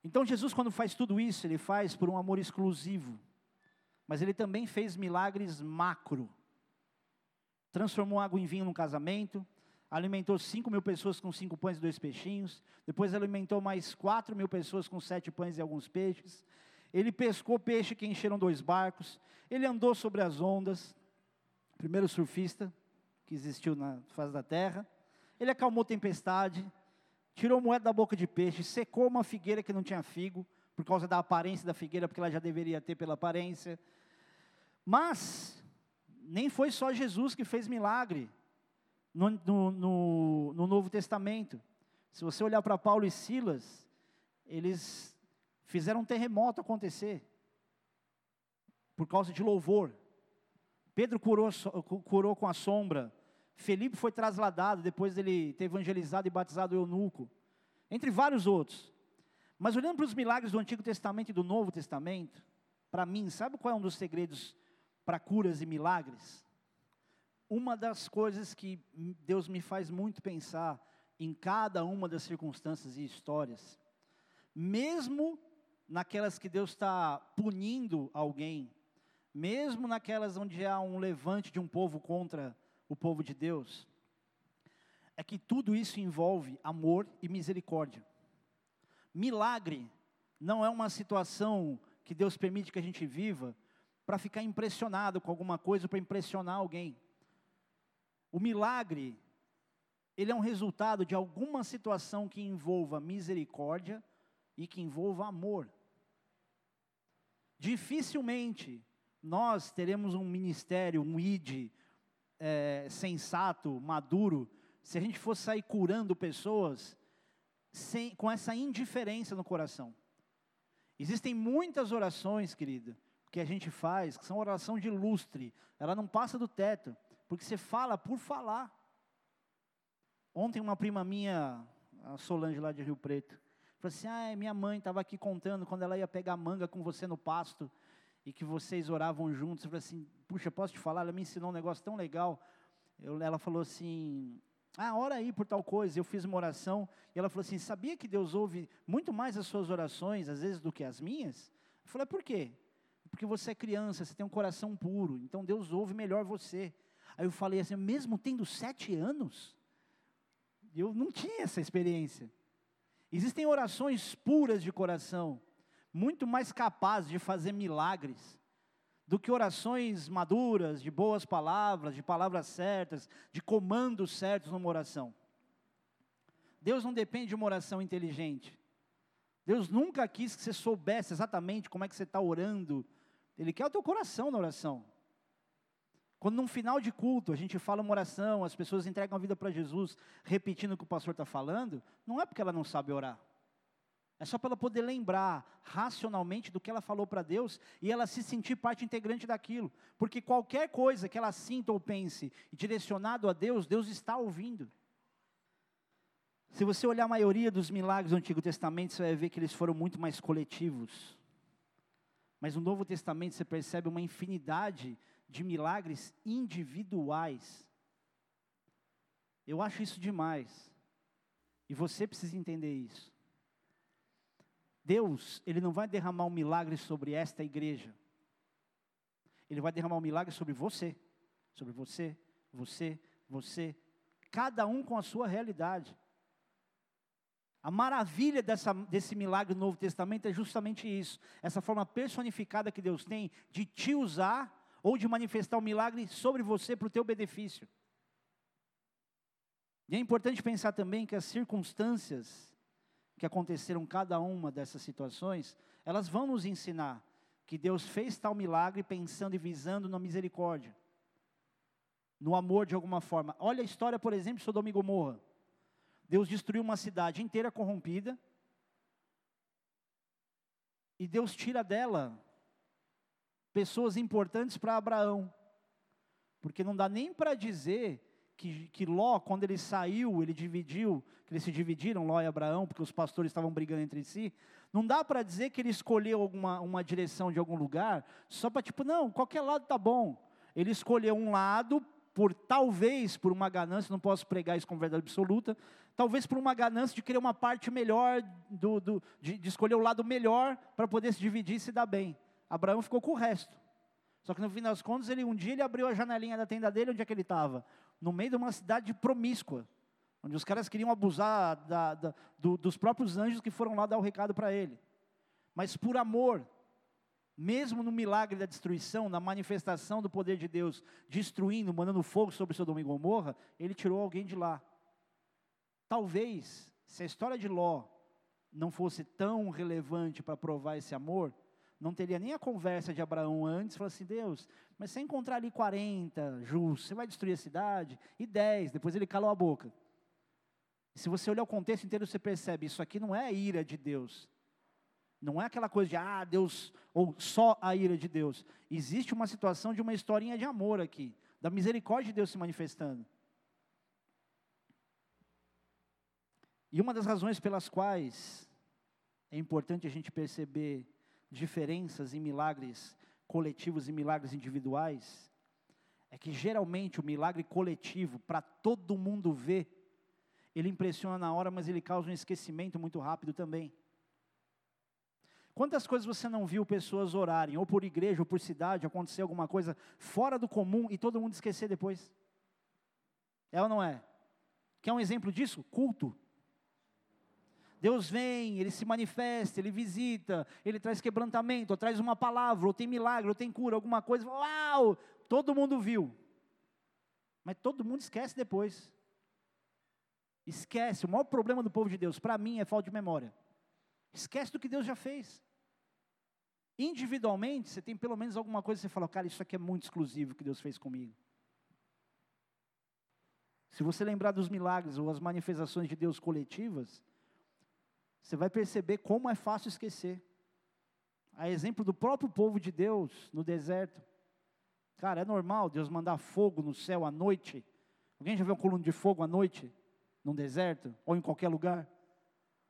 Então, Jesus, quando faz tudo isso, ele faz por um amor exclusivo. Mas ele também fez milagres macro. Transformou água em vinho num casamento, alimentou 5 mil pessoas com cinco pães e dois peixinhos, depois alimentou mais 4 mil pessoas com sete pães e alguns peixes, ele pescou peixe que encheram dois barcos, ele andou sobre as ondas, primeiro surfista que existiu na face da terra, ele acalmou tempestade, tirou moeda da boca de peixe, secou uma figueira que não tinha figo, por causa da aparência da figueira, porque ela já deveria ter pela aparência. Mas, nem foi só Jesus que fez milagre no, no, no, no Novo Testamento. Se você olhar para Paulo e Silas, eles fizeram um terremoto acontecer por causa de louvor. Pedro curou, curou com a sombra. Felipe foi trasladado depois dele ter evangelizado e batizado o eunuco. Entre vários outros. Mas olhando para os milagres do Antigo Testamento e do Novo Testamento, para mim, sabe qual é um dos segredos para curas e milagres? uma das coisas que Deus me faz muito pensar em cada uma das circunstâncias e histórias, mesmo naquelas que Deus está punindo alguém, mesmo naquelas onde há um levante de um povo contra o povo de Deus, é que tudo isso envolve amor e misericórdia. Milagre não é uma situação que Deus permite que a gente viva para ficar impressionado com alguma coisa, para impressionar alguém. O milagre, ele é um resultado de alguma situação que envolva misericórdia e que envolva amor. Dificilmente nós teremos um ministério, um ID é, sensato, maduro, se a gente fosse sair curando pessoas sem, com essa indiferença no coração. Existem muitas orações, querida, que a gente faz, que são oração de lustre, ela não passa do teto porque você fala por falar. Ontem uma prima minha, a Solange lá de Rio Preto, falou assim: ah, minha mãe estava aqui contando quando ela ia pegar manga com você no pasto e que vocês oravam juntos. Eu falei assim: puxa, posso te falar? Ela me ensinou um negócio tão legal. Eu, ela falou assim: ah, ora aí por tal coisa. Eu fiz uma oração e ela falou assim: sabia que Deus ouve muito mais as suas orações, às vezes, do que as minhas? Eu falei: por quê? Porque você é criança, você tem um coração puro, então Deus ouve melhor você. Aí eu falei assim, mesmo tendo sete anos, eu não tinha essa experiência. Existem orações puras de coração, muito mais capazes de fazer milagres do que orações maduras, de boas palavras, de palavras certas, de comandos certos numa oração. Deus não depende de uma oração inteligente. Deus nunca quis que você soubesse exatamente como é que você está orando. Ele quer o teu coração na oração. Quando num final de culto a gente fala uma oração, as pessoas entregam a vida para Jesus, repetindo o que o pastor está falando, não é porque ela não sabe orar. É só para ela poder lembrar racionalmente do que ela falou para Deus e ela se sentir parte integrante daquilo. Porque qualquer coisa que ela sinta ou pense direcionado a Deus, Deus está ouvindo. Se você olhar a maioria dos milagres do Antigo Testamento, você vai ver que eles foram muito mais coletivos. Mas no Novo Testamento você percebe uma infinidade de milagres individuais. Eu acho isso demais. E você precisa entender isso. Deus, Ele não vai derramar um milagre sobre esta igreja. Ele vai derramar um milagre sobre você. Sobre você, você, você. Cada um com a sua realidade. A maravilha dessa, desse milagre do Novo Testamento é justamente isso, essa forma personificada que Deus tem de te usar ou de manifestar o um milagre sobre você para o teu benefício. E é importante pensar também que as circunstâncias que aconteceram cada uma dessas situações, elas vão nos ensinar que Deus fez tal milagre pensando e visando na misericórdia, no amor de alguma forma. Olha a história, por exemplo, de Sodoma e Gomorra. Deus destruiu uma cidade inteira corrompida. E Deus tira dela pessoas importantes para Abraão. Porque não dá nem para dizer que, que Ló, quando ele saiu, ele dividiu, que eles se dividiram, Ló e Abraão, porque os pastores estavam brigando entre si. Não dá para dizer que ele escolheu alguma, uma direção de algum lugar, só para tipo, não, qualquer lado tá bom. Ele escolheu um lado por talvez por uma ganância, não posso pregar isso com verdade absoluta, talvez por uma ganância de querer uma parte melhor, do, do de, de, escolher o lado melhor para poder se dividir e se dar bem. Abraão ficou com o resto. Só que no fim das contas, ele, um dia ele abriu a janelinha da tenda dele, onde é que ele estava? No meio de uma cidade promíscua, onde os caras queriam abusar da, da, do, dos próprios anjos que foram lá dar o recado para ele. Mas por amor, mesmo no milagre da destruição, na manifestação do poder de Deus, destruindo, mandando fogo sobre Sodoma e Gomorra, ele tirou alguém de lá. Talvez, se a história de Ló não fosse tão relevante para provar esse amor, não teria nem a conversa de Abraão antes, falou assim, Deus, mas se encontrar ali 40 justos, você vai destruir a cidade? E 10, depois ele calou a boca. Se você olhar o contexto inteiro, você percebe, isso aqui não é a ira de Deus, não é aquela coisa de, ah, Deus, ou só a ira de Deus. Existe uma situação de uma historinha de amor aqui, da misericórdia de Deus se manifestando. E uma das razões pelas quais é importante a gente perceber diferenças em milagres coletivos e milagres individuais, é que geralmente o milagre coletivo, para todo mundo ver, ele impressiona na hora, mas ele causa um esquecimento muito rápido também. Quantas coisas você não viu pessoas orarem, ou por igreja, ou por cidade, acontecer alguma coisa fora do comum e todo mundo esquecer depois? É ou não é? Quer um exemplo disso? Culto. Deus vem, Ele se manifesta, Ele visita, Ele traz quebrantamento, ou traz uma palavra, ou tem milagre, ou tem cura, alguma coisa, uau, todo mundo viu. Mas todo mundo esquece depois. Esquece, o maior problema do povo de Deus, para mim, é falta de memória. Esquece do que Deus já fez. Individualmente, você tem pelo menos alguma coisa que você fala, cara, isso aqui é muito exclusivo que Deus fez comigo. Se você lembrar dos milagres ou as manifestações de Deus coletivas, você vai perceber como é fácil esquecer. A exemplo do próprio povo de Deus no deserto. Cara, é normal Deus mandar fogo no céu à noite. Alguém já viu um coluna de fogo à noite? Num deserto? Ou em qualquer lugar?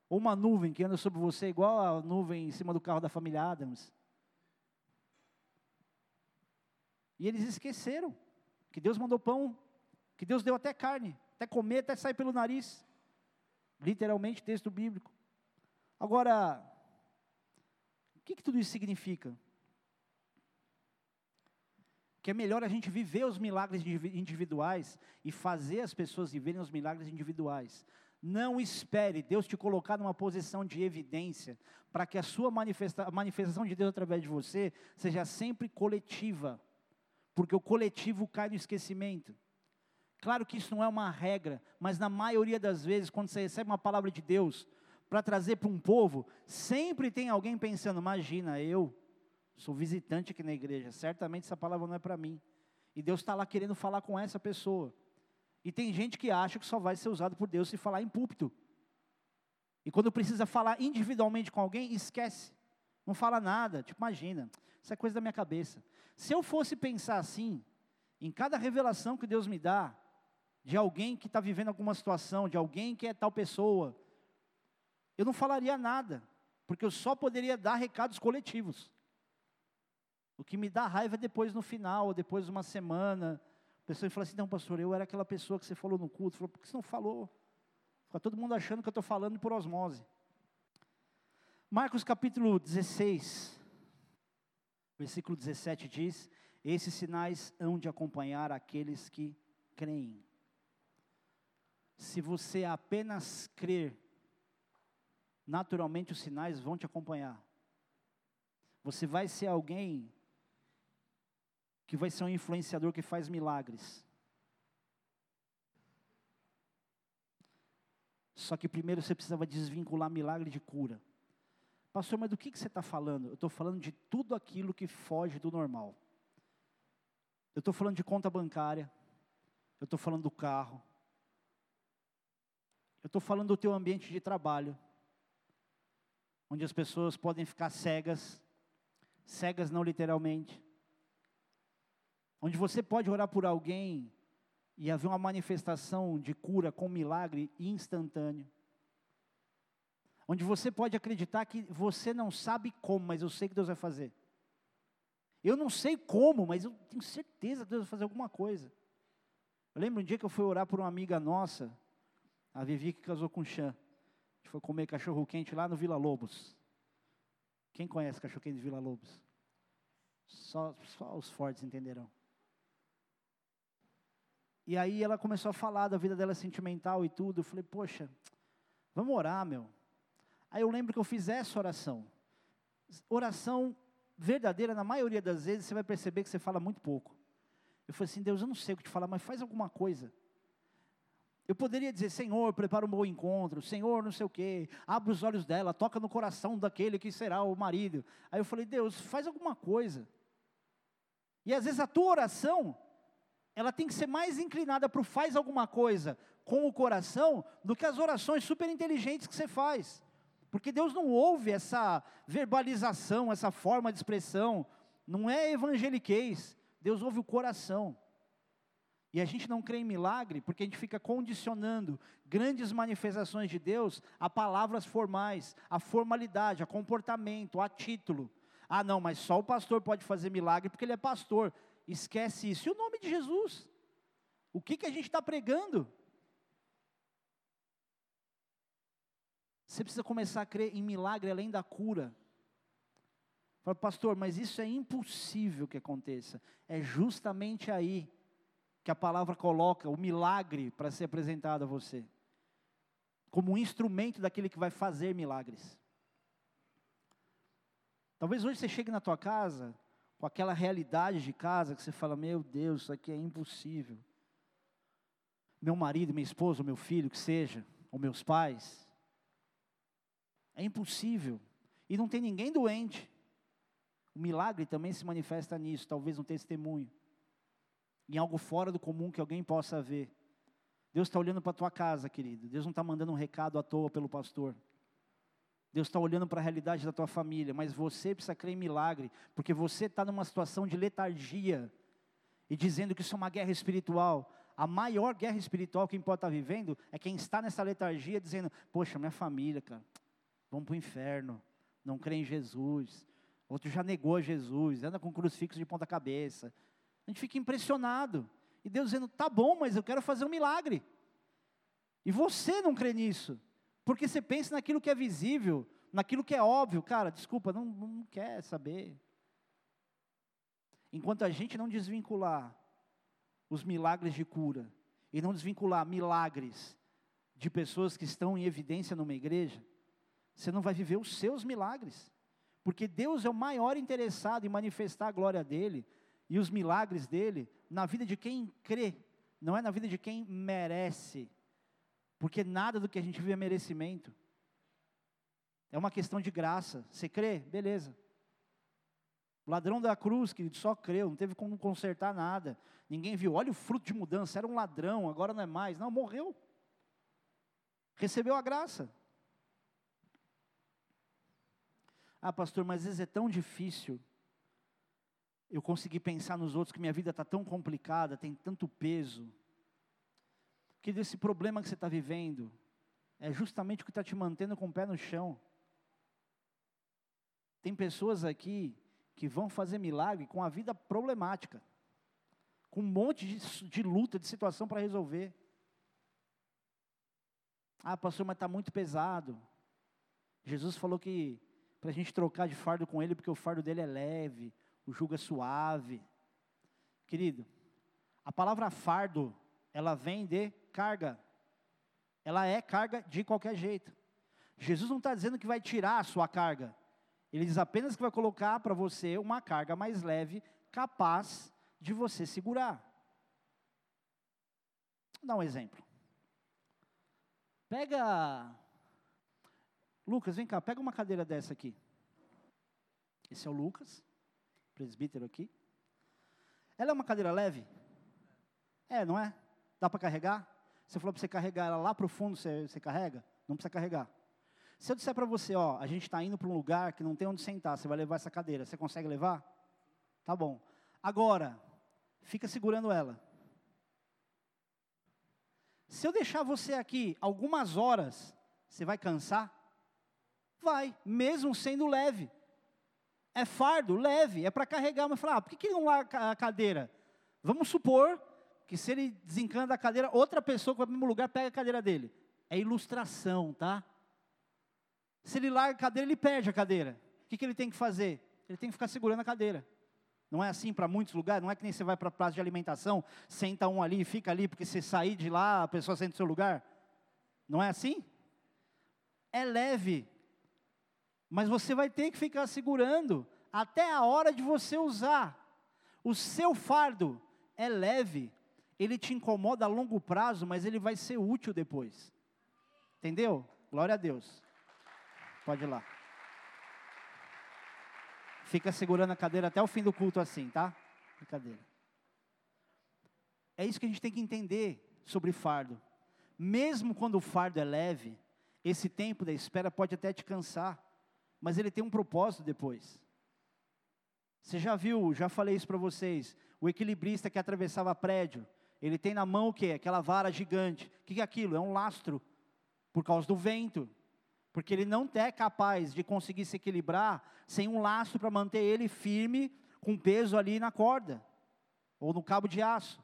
Ou uma nuvem que anda sobre você, igual a nuvem em cima do carro da família Adams. E eles esqueceram que Deus mandou pão, que Deus deu até carne, até comer, até sair pelo nariz. Literalmente, texto bíblico. Agora, o que, que tudo isso significa? Que é melhor a gente viver os milagres individuais e fazer as pessoas viverem os milagres individuais Não espere Deus te colocar numa posição de evidência para que a sua manifesta a manifestação de Deus através de você seja sempre coletiva, porque o coletivo cai no esquecimento. Claro que isso não é uma regra, mas na maioria das vezes, quando você recebe uma palavra de Deus para trazer para um povo, sempre tem alguém pensando: imagina, eu sou visitante aqui na igreja, certamente essa palavra não é para mim. E Deus está lá querendo falar com essa pessoa. E tem gente que acha que só vai ser usado por Deus se falar em púlpito. E quando precisa falar individualmente com alguém, esquece. Não fala nada. Tipo, imagina, isso é coisa da minha cabeça. Se eu fosse pensar assim, em cada revelação que Deus me dá, de alguém que está vivendo alguma situação, de alguém que é tal pessoa, eu não falaria nada, porque eu só poderia dar recados coletivos. O que me dá raiva é depois no final, depois de uma semana, a pessoa fala assim, não pastor, eu era aquela pessoa que você falou no culto, falou, por que você não falou? Fica todo mundo achando que eu estou falando por osmose. Marcos capítulo 16, versículo 17 diz, esses sinais hão de acompanhar aqueles que creem. Se você apenas crer, naturalmente os sinais vão te acompanhar. Você vai ser alguém que vai ser um influenciador que faz milagres. Só que primeiro você precisava desvincular milagre de cura. Pastor, mas do que, que você está falando? Eu estou falando de tudo aquilo que foge do normal. Eu estou falando de conta bancária. Eu estou falando do carro. Eu estou falando do teu ambiente de trabalho. Onde as pessoas podem ficar cegas. Cegas não literalmente onde você pode orar por alguém e haver uma manifestação de cura com milagre instantâneo. Onde você pode acreditar que você não sabe como, mas eu sei que Deus vai fazer. Eu não sei como, mas eu tenho certeza que Deus vai fazer alguma coisa. Eu lembro um dia que eu fui orar por uma amiga nossa, a Vivi que casou com o Chan. Gente foi comer cachorro quente lá no Vila Lobos. Quem conhece cachorro quente de Vila Lobos? Só, só os fortes entenderão. E aí ela começou a falar da vida dela sentimental e tudo. Eu falei, poxa, vamos orar, meu. Aí eu lembro que eu fiz essa oração. Oração verdadeira, na maioria das vezes, você vai perceber que você fala muito pouco. Eu falei assim, Deus, eu não sei o que te falar, mas faz alguma coisa. Eu poderia dizer, Senhor, prepara um bom encontro, Senhor, não sei o quê, abre os olhos dela, toca no coração daquele que será o marido. Aí eu falei, Deus, faz alguma coisa. E às vezes a tua oração ela tem que ser mais inclinada para o faz alguma coisa com o coração do que as orações super inteligentes que você faz. Porque Deus não ouve essa verbalização, essa forma de expressão, não é evangeliquez, Deus ouve o coração. E a gente não crê em milagre porque a gente fica condicionando grandes manifestações de Deus a palavras formais, a formalidade, a comportamento, a título. Ah, não, mas só o pastor pode fazer milagre porque ele é pastor esquece isso. E o nome de Jesus? O que, que a gente está pregando? Você precisa começar a crer em milagre além da cura. Fala, pastor, mas isso é impossível que aconteça. É justamente aí que a palavra coloca o milagre para ser apresentado a você, como um instrumento daquele que vai fazer milagres. Talvez hoje você chegue na tua casa com aquela realidade de casa que você fala: Meu Deus, isso aqui é impossível. Meu marido, minha esposa, meu filho, que seja, ou meus pais. É impossível. E não tem ninguém doente. O milagre também se manifesta nisso, talvez um testemunho. Em algo fora do comum que alguém possa ver. Deus está olhando para a tua casa, querido. Deus não está mandando um recado à toa pelo pastor. Deus está olhando para a realidade da tua família, mas você precisa crer em milagre, porque você está numa situação de letargia e dizendo que isso é uma guerra espiritual. A maior guerra espiritual que pode estar tá vivendo é quem está nessa letargia dizendo: Poxa, minha família, cara, vamos para o inferno, não crê em Jesus. Outro já negou Jesus, anda com crucifixo de ponta cabeça. A gente fica impressionado. E Deus dizendo: Tá bom, mas eu quero fazer um milagre. E você não crê nisso. Porque você pensa naquilo que é visível, naquilo que é óbvio, cara, desculpa, não, não quer saber. Enquanto a gente não desvincular os milagres de cura, e não desvincular milagres de pessoas que estão em evidência numa igreja, você não vai viver os seus milagres. Porque Deus é o maior interessado em manifestar a glória dele e os milagres dele na vida de quem crê, não é na vida de quem merece. Porque nada do que a gente vive é merecimento. É uma questão de graça. Você crê? Beleza. O ladrão da cruz, que só creu, não teve como consertar nada. Ninguém viu. Olha o fruto de mudança. Era um ladrão, agora não é mais. Não, morreu. Recebeu a graça. Ah, pastor, mas vezes é tão difícil eu conseguir pensar nos outros que minha vida está tão complicada, tem tanto peso. Que desse problema que você está vivendo é justamente o que está te mantendo com o pé no chão. Tem pessoas aqui que vão fazer milagre com a vida problemática, com um monte de, de luta, de situação para resolver. Ah, pastor, mas está muito pesado. Jesus falou que para a gente trocar de fardo com ele, porque o fardo dele é leve, o jugo é suave. Querido, a palavra fardo, ela vem de carga. Ela é carga de qualquer jeito. Jesus não está dizendo que vai tirar a sua carga. Ele diz apenas que vai colocar para você uma carga mais leve, capaz de você segurar. Vou dar um exemplo. Pega. Lucas, vem cá, pega uma cadeira dessa aqui. Esse é o Lucas, presbítero aqui. Ela é uma cadeira leve? É, não é? Dá para carregar? Você falou para você carregar ela lá para o fundo, você, você carrega? Não precisa carregar. Se eu disser para você, ó, a gente está indo para um lugar que não tem onde sentar, você vai levar essa cadeira, você consegue levar? Tá bom. Agora, fica segurando ela. Se eu deixar você aqui algumas horas, você vai cansar? Vai, mesmo sendo leve. É fardo, leve, é para carregar. Mas falar, ah, por que, que não larga a cadeira? Vamos supor que se ele desencana da cadeira, outra pessoa que vai para o mesmo lugar pega a cadeira dele. É ilustração, tá? Se ele larga a cadeira, ele perde a cadeira. O que, que ele tem que fazer? Ele tem que ficar segurando a cadeira. Não é assim para muitos lugares, não é que nem você vai para a praça de alimentação, senta um ali e fica ali, porque se sair de lá, a pessoa senta no seu lugar. Não é assim? É leve. Mas você vai ter que ficar segurando até a hora de você usar. O seu fardo é leve, ele te incomoda a longo prazo, mas ele vai ser útil depois. Entendeu? Glória a Deus. Pode ir lá. Fica segurando a cadeira até o fim do culto assim, tá? Brincadeira. É isso que a gente tem que entender sobre fardo. Mesmo quando o fardo é leve, esse tempo da espera pode até te cansar, mas ele tem um propósito depois. Você já viu, já falei isso para vocês, o equilibrista que atravessava prédio, ele tem na mão o quê? Aquela vara gigante. O que é aquilo? É um lastro, por causa do vento porque ele não é capaz de conseguir se equilibrar sem um laço para manter ele firme, com peso ali na corda, ou no cabo de aço.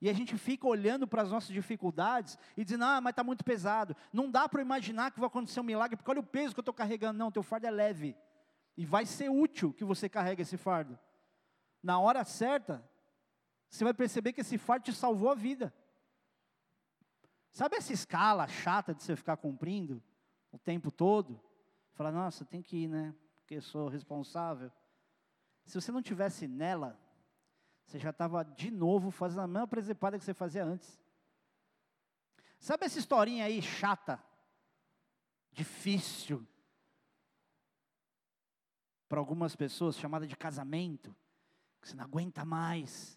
E a gente fica olhando para as nossas dificuldades e dizendo, ah, mas está muito pesado. Não dá para imaginar que vai acontecer um milagre, porque olha o peso que eu estou carregando. Não, teu fardo é leve. E vai ser útil que você carregue esse fardo. Na hora certa, você vai perceber que esse fardo te salvou a vida. Sabe essa escala chata de você ficar cumprindo? o tempo todo, falar, nossa, tem que ir, né? Porque eu sou responsável. Se você não tivesse nela, você já estava de novo fazendo a mesma presepada que você fazia antes. Sabe essa historinha aí chata, difícil, para algumas pessoas, chamada de casamento, que você não aguenta mais.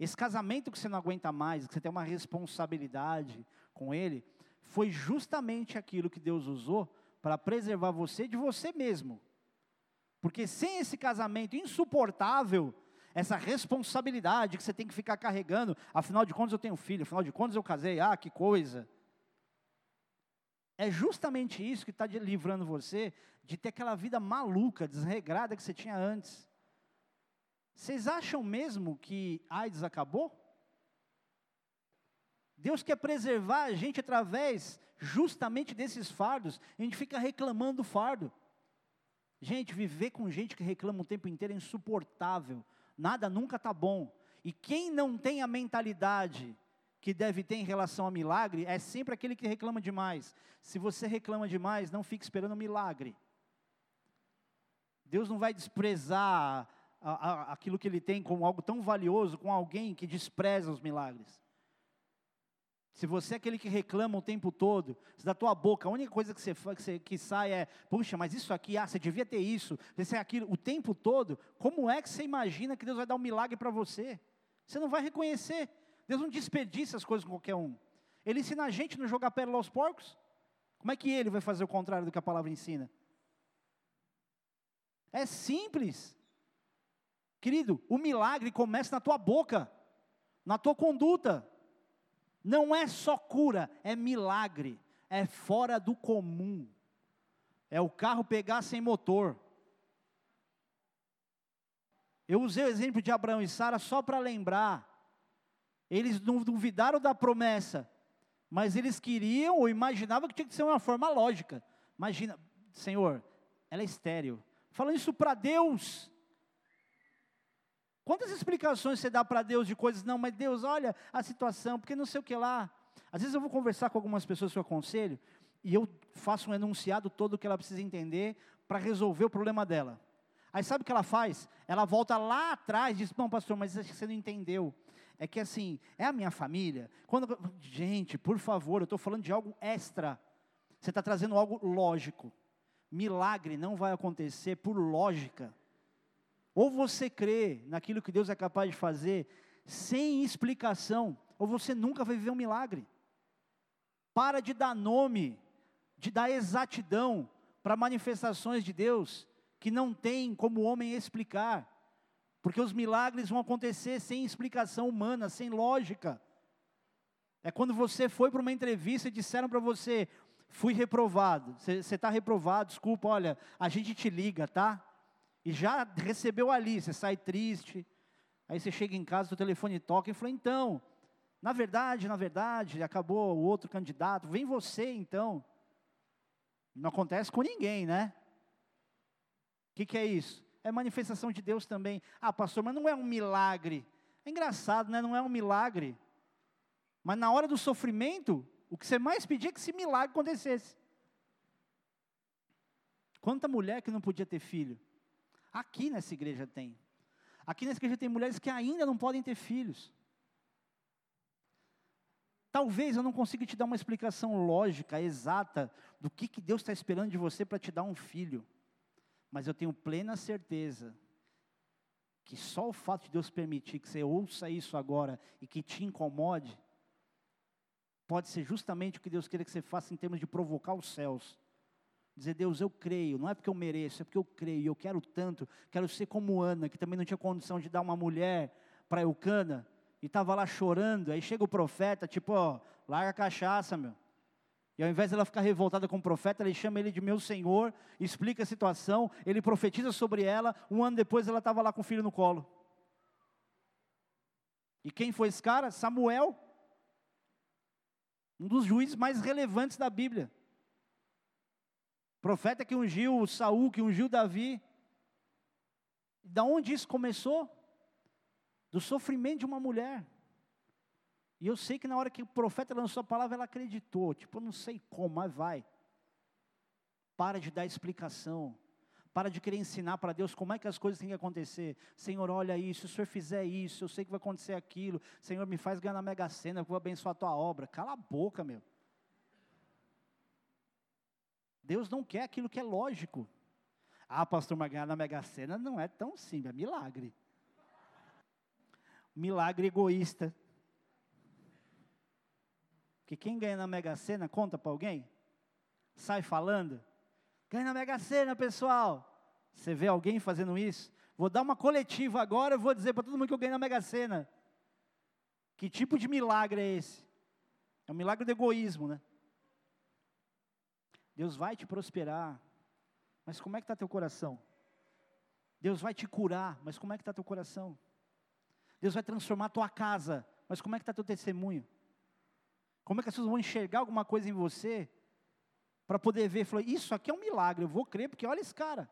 Esse casamento que você não aguenta mais, que você tem uma responsabilidade com ele, foi justamente aquilo que Deus usou para preservar você de você mesmo. Porque sem esse casamento insuportável, essa responsabilidade que você tem que ficar carregando, afinal de contas eu tenho filho, afinal de contas eu casei, ah, que coisa. É justamente isso que está livrando você de ter aquela vida maluca, desregrada que você tinha antes. Vocês acham mesmo que AIDS acabou? Deus quer preservar a gente através justamente desses fardos. A gente fica reclamando do fardo. Gente, viver com gente que reclama o tempo inteiro é insuportável. Nada nunca está bom. E quem não tem a mentalidade que deve ter em relação a milagre é sempre aquele que reclama demais. Se você reclama demais, não fique esperando milagre. Deus não vai desprezar a, a, aquilo que Ele tem como algo tão valioso com alguém que despreza os milagres. Se você é aquele que reclama o tempo todo, se da tua boca a única coisa que, você, que, você, que sai é, puxa, mas isso aqui, ah, você devia ter isso, você é aquilo, o tempo todo, como é que você imagina que Deus vai dar um milagre para você? Você não vai reconhecer. Deus não desperdiça as coisas com qualquer um. Ele ensina a gente a não jogar pérola aos porcos. Como é que ele vai fazer o contrário do que a palavra ensina? É simples. Querido, o milagre começa na tua boca, na tua conduta. Não é só cura, é milagre, é fora do comum. É o carro pegar sem motor. Eu usei o exemplo de Abraão e Sara só para lembrar. Eles não duvidaram da promessa, mas eles queriam ou imaginavam que tinha que ser uma forma lógica. Imagina, Senhor, ela é estéril. Falando isso para Deus, Quantas explicações você dá para Deus de coisas? Não, mas Deus, olha a situação, porque não sei o que lá. Às vezes eu vou conversar com algumas pessoas que eu aconselho, e eu faço um enunciado todo que ela precisa entender para resolver o problema dela. Aí sabe o que ela faz? Ela volta lá atrás e diz: Não, pastor, mas acho que você não entendeu. É que assim, é a minha família. Quando, gente, por favor, eu estou falando de algo extra. Você está trazendo algo lógico. Milagre não vai acontecer por lógica. Ou você crê naquilo que Deus é capaz de fazer sem explicação, ou você nunca vai viver um milagre. Para de dar nome, de dar exatidão para manifestações de Deus que não tem como o homem explicar. Porque os milagres vão acontecer sem explicação humana, sem lógica. É quando você foi para uma entrevista e disseram para você: fui reprovado, você está reprovado, desculpa, olha, a gente te liga, tá? E já recebeu ali, você sai triste, aí você chega em casa, o telefone toca e fala, então, na verdade, na verdade, acabou o outro candidato, vem você então. Não acontece com ninguém, né? O que, que é isso? É manifestação de Deus também. Ah, pastor, mas não é um milagre. É engraçado, né? Não é um milagre. Mas na hora do sofrimento, o que você mais pedia é que esse milagre acontecesse. Quanta mulher que não podia ter filho? Aqui nessa igreja tem. Aqui nessa igreja tem mulheres que ainda não podem ter filhos. Talvez eu não consiga te dar uma explicação lógica, exata, do que, que Deus está esperando de você para te dar um filho. Mas eu tenho plena certeza que só o fato de Deus permitir que você ouça isso agora e que te incomode, pode ser justamente o que Deus queira que você faça em termos de provocar os céus Dizer, Deus, eu creio, não é porque eu mereço, é porque eu creio, eu quero tanto, quero ser como Ana, que também não tinha condição de dar uma mulher para Eucana, e estava lá chorando, aí chega o profeta, tipo, ó, larga a cachaça, meu. E ao invés dela ficar revoltada com o profeta, ele chama ele de meu senhor, explica a situação, ele profetiza sobre ela, um ano depois ela estava lá com o filho no colo. E quem foi esse cara? Samuel, um dos juízes mais relevantes da Bíblia. Profeta que ungiu Saul, que ungiu Davi. Da onde isso começou? Do sofrimento de uma mulher. E eu sei que na hora que o profeta lançou a palavra, ela acreditou. Tipo, eu não sei como, mas vai. Para de dar explicação. Para de querer ensinar para Deus como é que as coisas têm que acontecer. Senhor, olha isso, se o Senhor fizer isso, eu sei que vai acontecer aquilo. Senhor, me faz ganhar na Mega Sena, eu vou abençoar a tua obra. Cala a boca, meu. Deus não quer aquilo que é lógico. Ah, pastor, mas ganhar na Mega Sena não é tão simples, é milagre. Milagre egoísta. Que quem ganha na Mega Sena, conta para alguém? Sai falando? Ganha na Mega Sena, pessoal. Você vê alguém fazendo isso? Vou dar uma coletiva agora, vou dizer para todo mundo que eu ganhei na Mega Sena. Que tipo de milagre é esse? É um milagre do egoísmo, né? Deus vai te prosperar, mas como é que está teu coração? Deus vai te curar, mas como é que está teu coração? Deus vai transformar tua casa, mas como é que está teu testemunho? Como é que as pessoas vão enxergar alguma coisa em você para poder ver, falar, isso aqui é um milagre, eu vou crer, porque olha esse cara.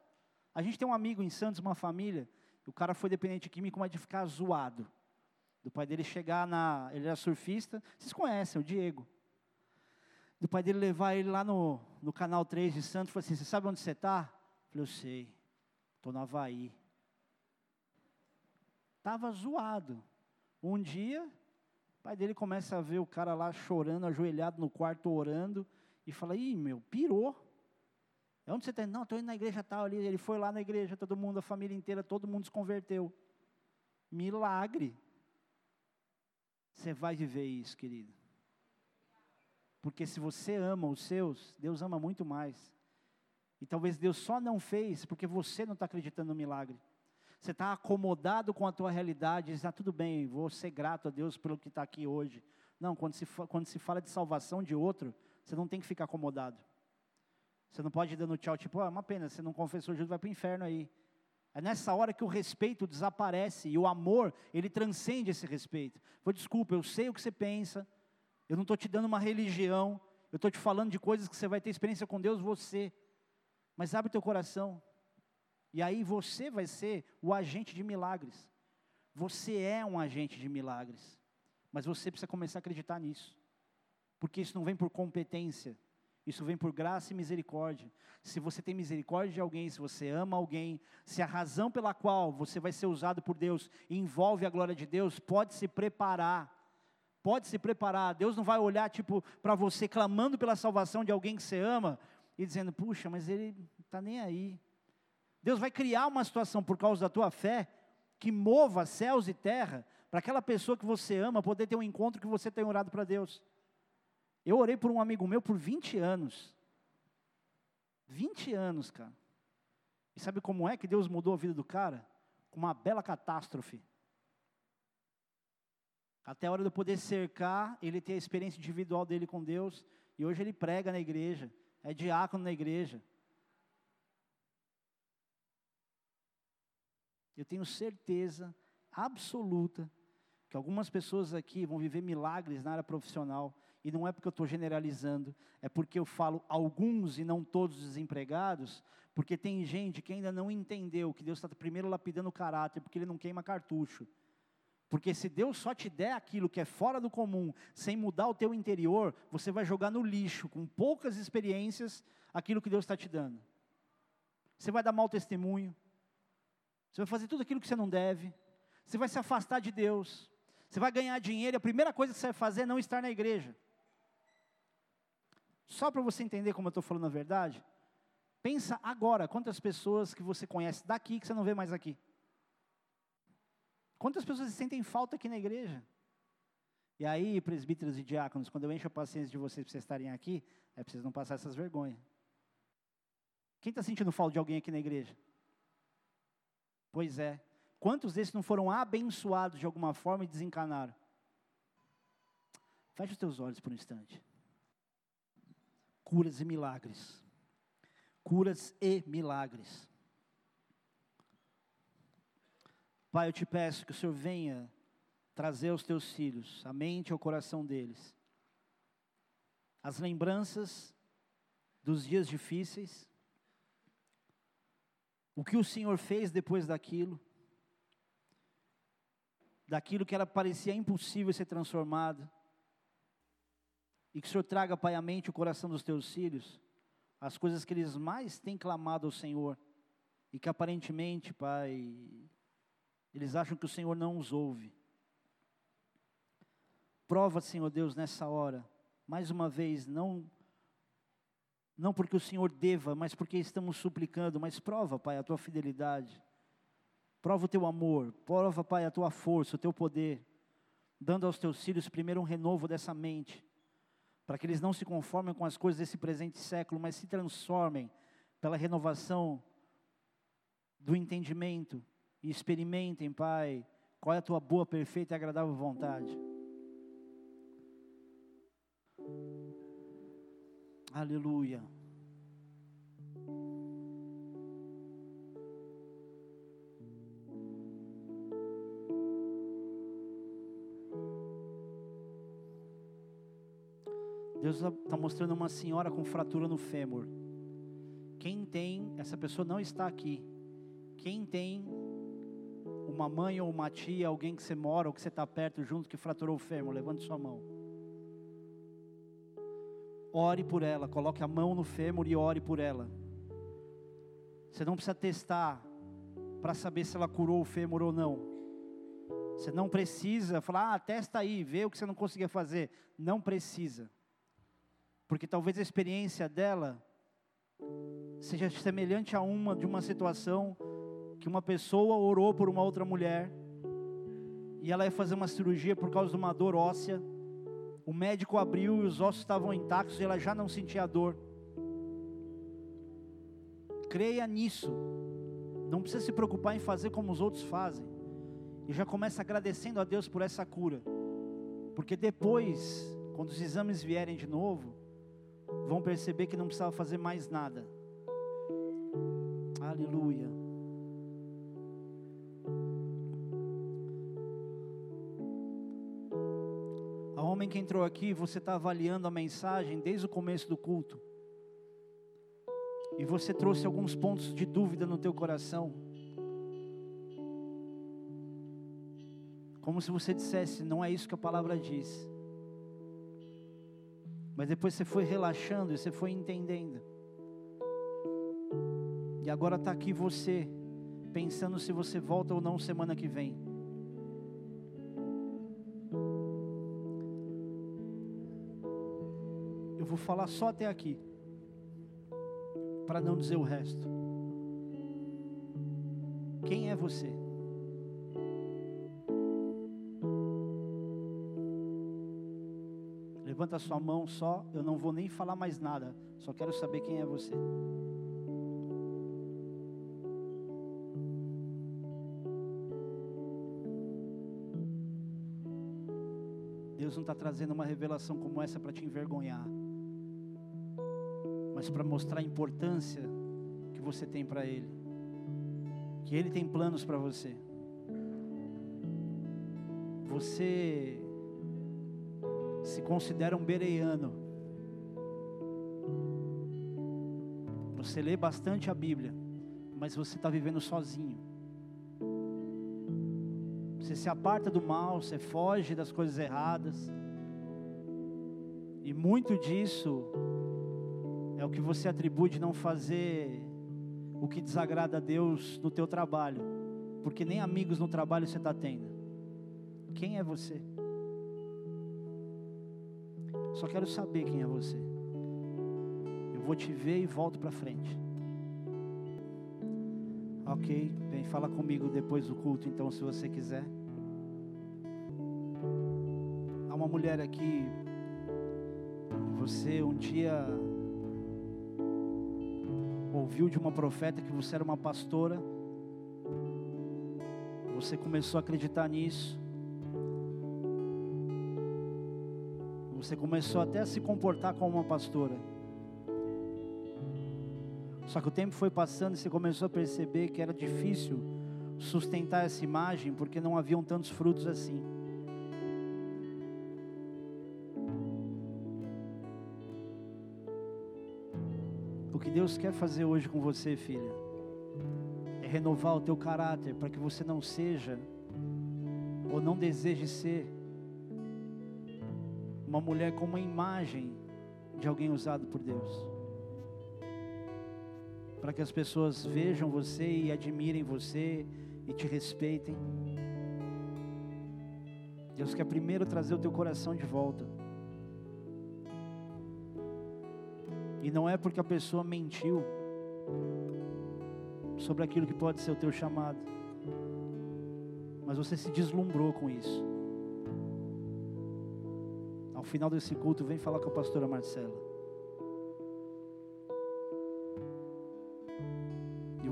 A gente tem um amigo em Santos, uma família, o cara foi dependente químico, mas de ficar zoado. Do pai dele chegar na. Ele era surfista, vocês conhecem, o Diego. Do pai dele levar ele lá no, no canal 3 de Santos, falou assim: Você sabe onde você está? Eu falei, eu sei, estou no Havaí. Estava zoado. Um dia, o pai dele começa a ver o cara lá chorando, ajoelhado no quarto, orando, e fala: Ih, meu, pirou. É onde você está? Não, estou indo na igreja tal ali. Ele foi lá na igreja, todo mundo, a família inteira, todo mundo se converteu. Milagre. Você vai viver isso, querido. Porque se você ama os seus, Deus ama muito mais. E talvez Deus só não fez porque você não está acreditando no milagre. Você está acomodado com a tua realidade, está ah, tudo bem, vou ser grato a Deus pelo que está aqui hoje. Não, quando se, quando se fala de salvação de outro, você não tem que ficar acomodado. Você não pode ir dando tchau, tipo, ah, uma pena, você não confessou Jesus, vai para o inferno aí. É nessa hora que o respeito desaparece e o amor, ele transcende esse respeito. Vou desculpa, eu sei o que você pensa, eu não estou te dando uma religião, eu estou te falando de coisas que você vai ter experiência com Deus, você. Mas abre teu coração. E aí você vai ser o agente de milagres. Você é um agente de milagres. Mas você precisa começar a acreditar nisso. Porque isso não vem por competência, isso vem por graça e misericórdia. Se você tem misericórdia de alguém, se você ama alguém, se a razão pela qual você vai ser usado por Deus envolve a glória de Deus, pode se preparar. Pode se preparar. Deus não vai olhar tipo para você clamando pela salvação de alguém que você ama e dizendo: "Puxa, mas ele está nem aí". Deus vai criar uma situação por causa da tua fé que mova céus e terra para aquela pessoa que você ama poder ter um encontro que você tem orado para Deus. Eu orei por um amigo meu por 20 anos. 20 anos, cara. E sabe como é que Deus mudou a vida do cara? Com uma bela catástrofe. Até a hora de eu poder cercar, ele ter a experiência individual dele com Deus. E hoje ele prega na igreja, é diácono na igreja. Eu tenho certeza absoluta que algumas pessoas aqui vão viver milagres na área profissional e não é porque eu estou generalizando, é porque eu falo alguns e não todos os desempregados, porque tem gente que ainda não entendeu que Deus está primeiro lapidando o caráter, porque Ele não queima cartucho. Porque se Deus só te der aquilo que é fora do comum, sem mudar o teu interior, você vai jogar no lixo, com poucas experiências, aquilo que Deus está te dando. Você vai dar mau testemunho, você vai fazer tudo aquilo que você não deve, você vai se afastar de Deus, você vai ganhar dinheiro, e a primeira coisa que você vai fazer é não estar na igreja. Só para você entender como eu estou falando a verdade, pensa agora quantas pessoas que você conhece daqui que você não vê mais aqui. Quantas pessoas sentem falta aqui na igreja? E aí, presbíteros e diáconos, quando eu encho a paciência de vocês para vocês estarem aqui, é para vocês não passar essas vergonhas. Quem está sentindo falta de alguém aqui na igreja? Pois é. Quantos desses não foram abençoados de alguma forma e desencanaram? Feche os teus olhos por um instante curas e milagres. Curas e milagres. Pai, eu te peço que o Senhor venha trazer aos teus filhos a mente e o coração deles. As lembranças dos dias difíceis, o que o Senhor fez depois daquilo, daquilo que era parecia impossível ser transformado e que o Senhor traga, Pai, a mente o coração dos teus filhos, as coisas que eles mais têm clamado ao Senhor, e que aparentemente, Pai, eles acham que o Senhor não os ouve. Prova, Senhor Deus, nessa hora, mais uma vez, não não porque o Senhor deva, mas porque estamos suplicando, mas prova, Pai, a tua fidelidade. Prova o teu amor, prova, Pai, a tua força, o teu poder, dando aos teus filhos primeiro um renovo dessa mente para que eles não se conformem com as coisas desse presente século, mas se transformem pela renovação do entendimento e experimentem, Pai, qual é a tua boa, perfeita e agradável vontade. Aleluia. Deus está mostrando uma senhora com fratura no fêmur. Quem tem, essa pessoa não está aqui. Quem tem uma mãe ou uma tia, alguém que você mora ou que você está perto junto que fraturou o fêmur, levante sua mão. Ore por ela, coloque a mão no fêmur e ore por ela. Você não precisa testar para saber se ela curou o fêmur ou não. Você não precisa falar, ah, testa aí, vê o que você não conseguia fazer. Não precisa. Porque talvez a experiência dela seja semelhante a uma de uma situação que uma pessoa orou por uma outra mulher e ela ia fazer uma cirurgia por causa de uma dor óssea. O médico abriu e os ossos estavam intactos e ela já não sentia dor. Creia nisso. Não precisa se preocupar em fazer como os outros fazem. E já começa agradecendo a Deus por essa cura. Porque depois, quando os exames vierem de novo, vão perceber que não precisava fazer mais nada. Aleluia. Homem que entrou aqui, você está avaliando a mensagem desde o começo do culto. E você trouxe alguns pontos de dúvida no teu coração. Como se você dissesse, não é isso que a palavra diz. Mas depois você foi relaxando e você foi entendendo. E agora está aqui você, pensando se você volta ou não semana que vem. Vou falar só até aqui, para não dizer o resto. Quem é você? Levanta sua mão só, eu não vou nem falar mais nada, só quero saber quem é você. Deus não está trazendo uma revelação como essa para te envergonhar, mas para mostrar a importância que você tem para Ele, que Ele tem planos para você. Você se considera um bereiano. Você lê bastante a Bíblia, mas você está vivendo sozinho. Você se aparta do mal, você foge das coisas erradas. E muito disso é o que você atribui de não fazer o que desagrada a Deus no teu trabalho, porque nem amigos no trabalho você está tendo. Quem é você? Só quero saber quem é você. Eu vou te ver e volto para frente. Ok, vem fala comigo depois do culto, então, se você quiser. Há uma mulher aqui. Você um dia ouviu de uma profeta que você era uma pastora. Você começou a acreditar nisso. Você começou até a se comportar como uma pastora. Só que o tempo foi passando e você começou a perceber que era difícil sustentar essa imagem porque não haviam tantos frutos assim. Que Deus quer fazer hoje com você, filha, é renovar o teu caráter para que você não seja ou não deseje ser uma mulher com uma imagem de alguém usado por Deus para que as pessoas vejam você e admirem você e te respeitem. Deus quer primeiro trazer o teu coração de volta. E não é porque a pessoa mentiu sobre aquilo que pode ser o teu chamado, mas você se deslumbrou com isso. Ao final desse culto, vem falar com a pastora Marcela.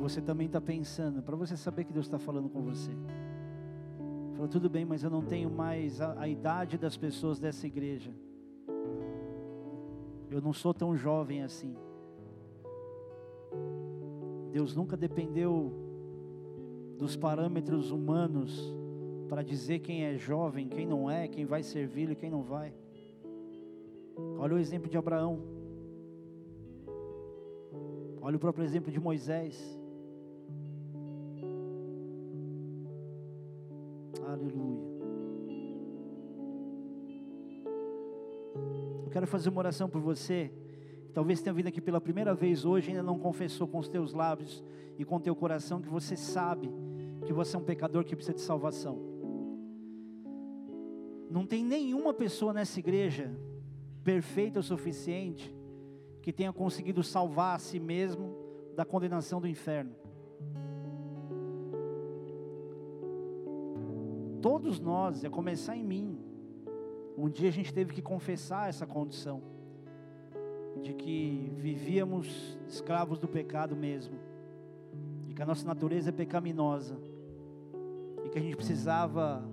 você também está pensando, para você saber que Deus está falando com você. Falou, tudo bem, mas eu não tenho mais a, a idade das pessoas dessa igreja. Eu não sou tão jovem assim. Deus nunca dependeu dos parâmetros humanos para dizer quem é jovem, quem não é, quem vai servir e quem não vai. Olha o exemplo de Abraão. Olha o próprio exemplo de Moisés. Quero fazer uma oração por você. Talvez tenha vindo aqui pela primeira vez hoje, ainda não confessou com os teus lábios e com o teu coração que você sabe que você é um pecador que precisa de salvação. Não tem nenhuma pessoa nessa igreja perfeita o suficiente que tenha conseguido salvar a si mesmo da condenação do inferno. Todos nós, a começar em mim, um dia a gente teve que confessar essa condição de que vivíamos escravos do pecado mesmo, de que a nossa natureza é pecaminosa, e que a gente precisava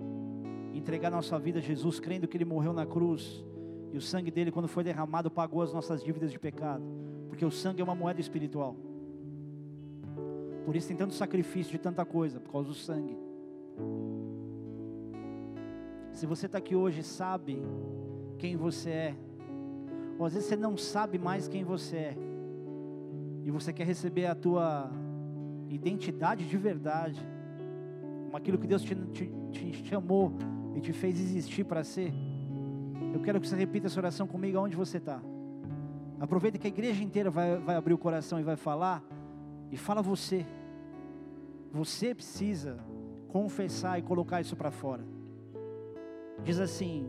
entregar nossa vida a Jesus, crendo que Ele morreu na cruz, e o sangue dele, quando foi derramado, pagou as nossas dívidas de pecado, porque o sangue é uma moeda espiritual. Por isso tem tanto sacrifício de tanta coisa, por causa do sangue. Se você está aqui hoje sabe quem você é, ou às vezes você não sabe mais quem você é, e você quer receber a tua identidade de verdade, aquilo que Deus te, te, te chamou e te fez existir para ser, eu quero que você repita essa oração comigo aonde você está. Aproveita que a igreja inteira vai, vai abrir o coração e vai falar, e fala você. Você precisa confessar e colocar isso para fora. Diz assim: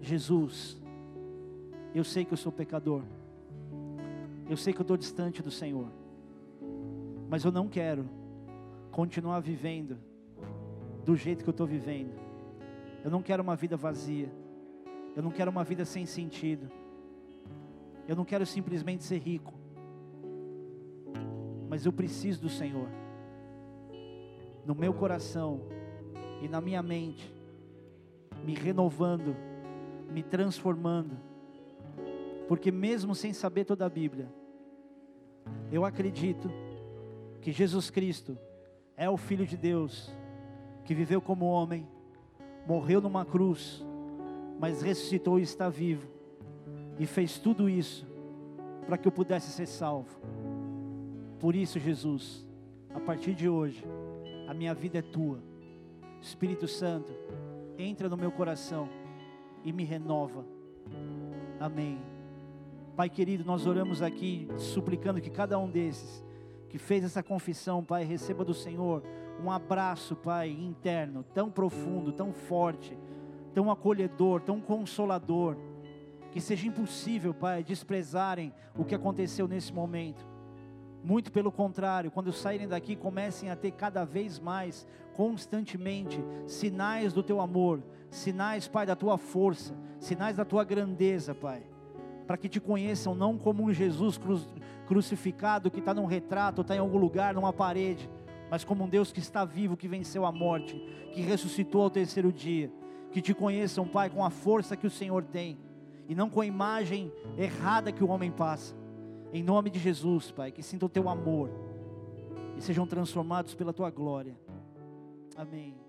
Jesus, eu sei que eu sou pecador, eu sei que eu estou distante do Senhor, mas eu não quero continuar vivendo do jeito que eu estou vivendo. Eu não quero uma vida vazia, eu não quero uma vida sem sentido, eu não quero simplesmente ser rico, mas eu preciso do Senhor, no meu coração e na minha mente, me renovando me transformando. Porque mesmo sem saber toda a Bíblia, eu acredito que Jesus Cristo é o Filho de Deus, que viveu como homem, morreu numa cruz, mas ressuscitou e está vivo, e fez tudo isso para que eu pudesse ser salvo. Por isso, Jesus, a partir de hoje, a minha vida é tua. Espírito Santo, entra no meu coração e me renova. Amém. Pai querido, nós oramos aqui suplicando que cada um desses que fez essa confissão, Pai, receba do Senhor um abraço, Pai, interno, tão profundo, tão forte, tão acolhedor, tão consolador, que seja impossível, Pai, desprezarem o que aconteceu nesse momento. Muito pelo contrário, quando saírem daqui, comecem a ter cada vez mais, constantemente, sinais do teu amor, sinais, Pai, da tua força, sinais da tua grandeza, Pai, para que te conheçam não como um Jesus cru crucificado que está num retrato, está em algum lugar, numa parede, mas como um Deus que está vivo, que venceu a morte, que ressuscitou ao terceiro dia. Que te conheçam, Pai, com a força que o Senhor tem, e não com a imagem errada que o homem passa. Em nome de Jesus, Pai, que sintam o teu amor e sejam transformados pela tua glória. Amém.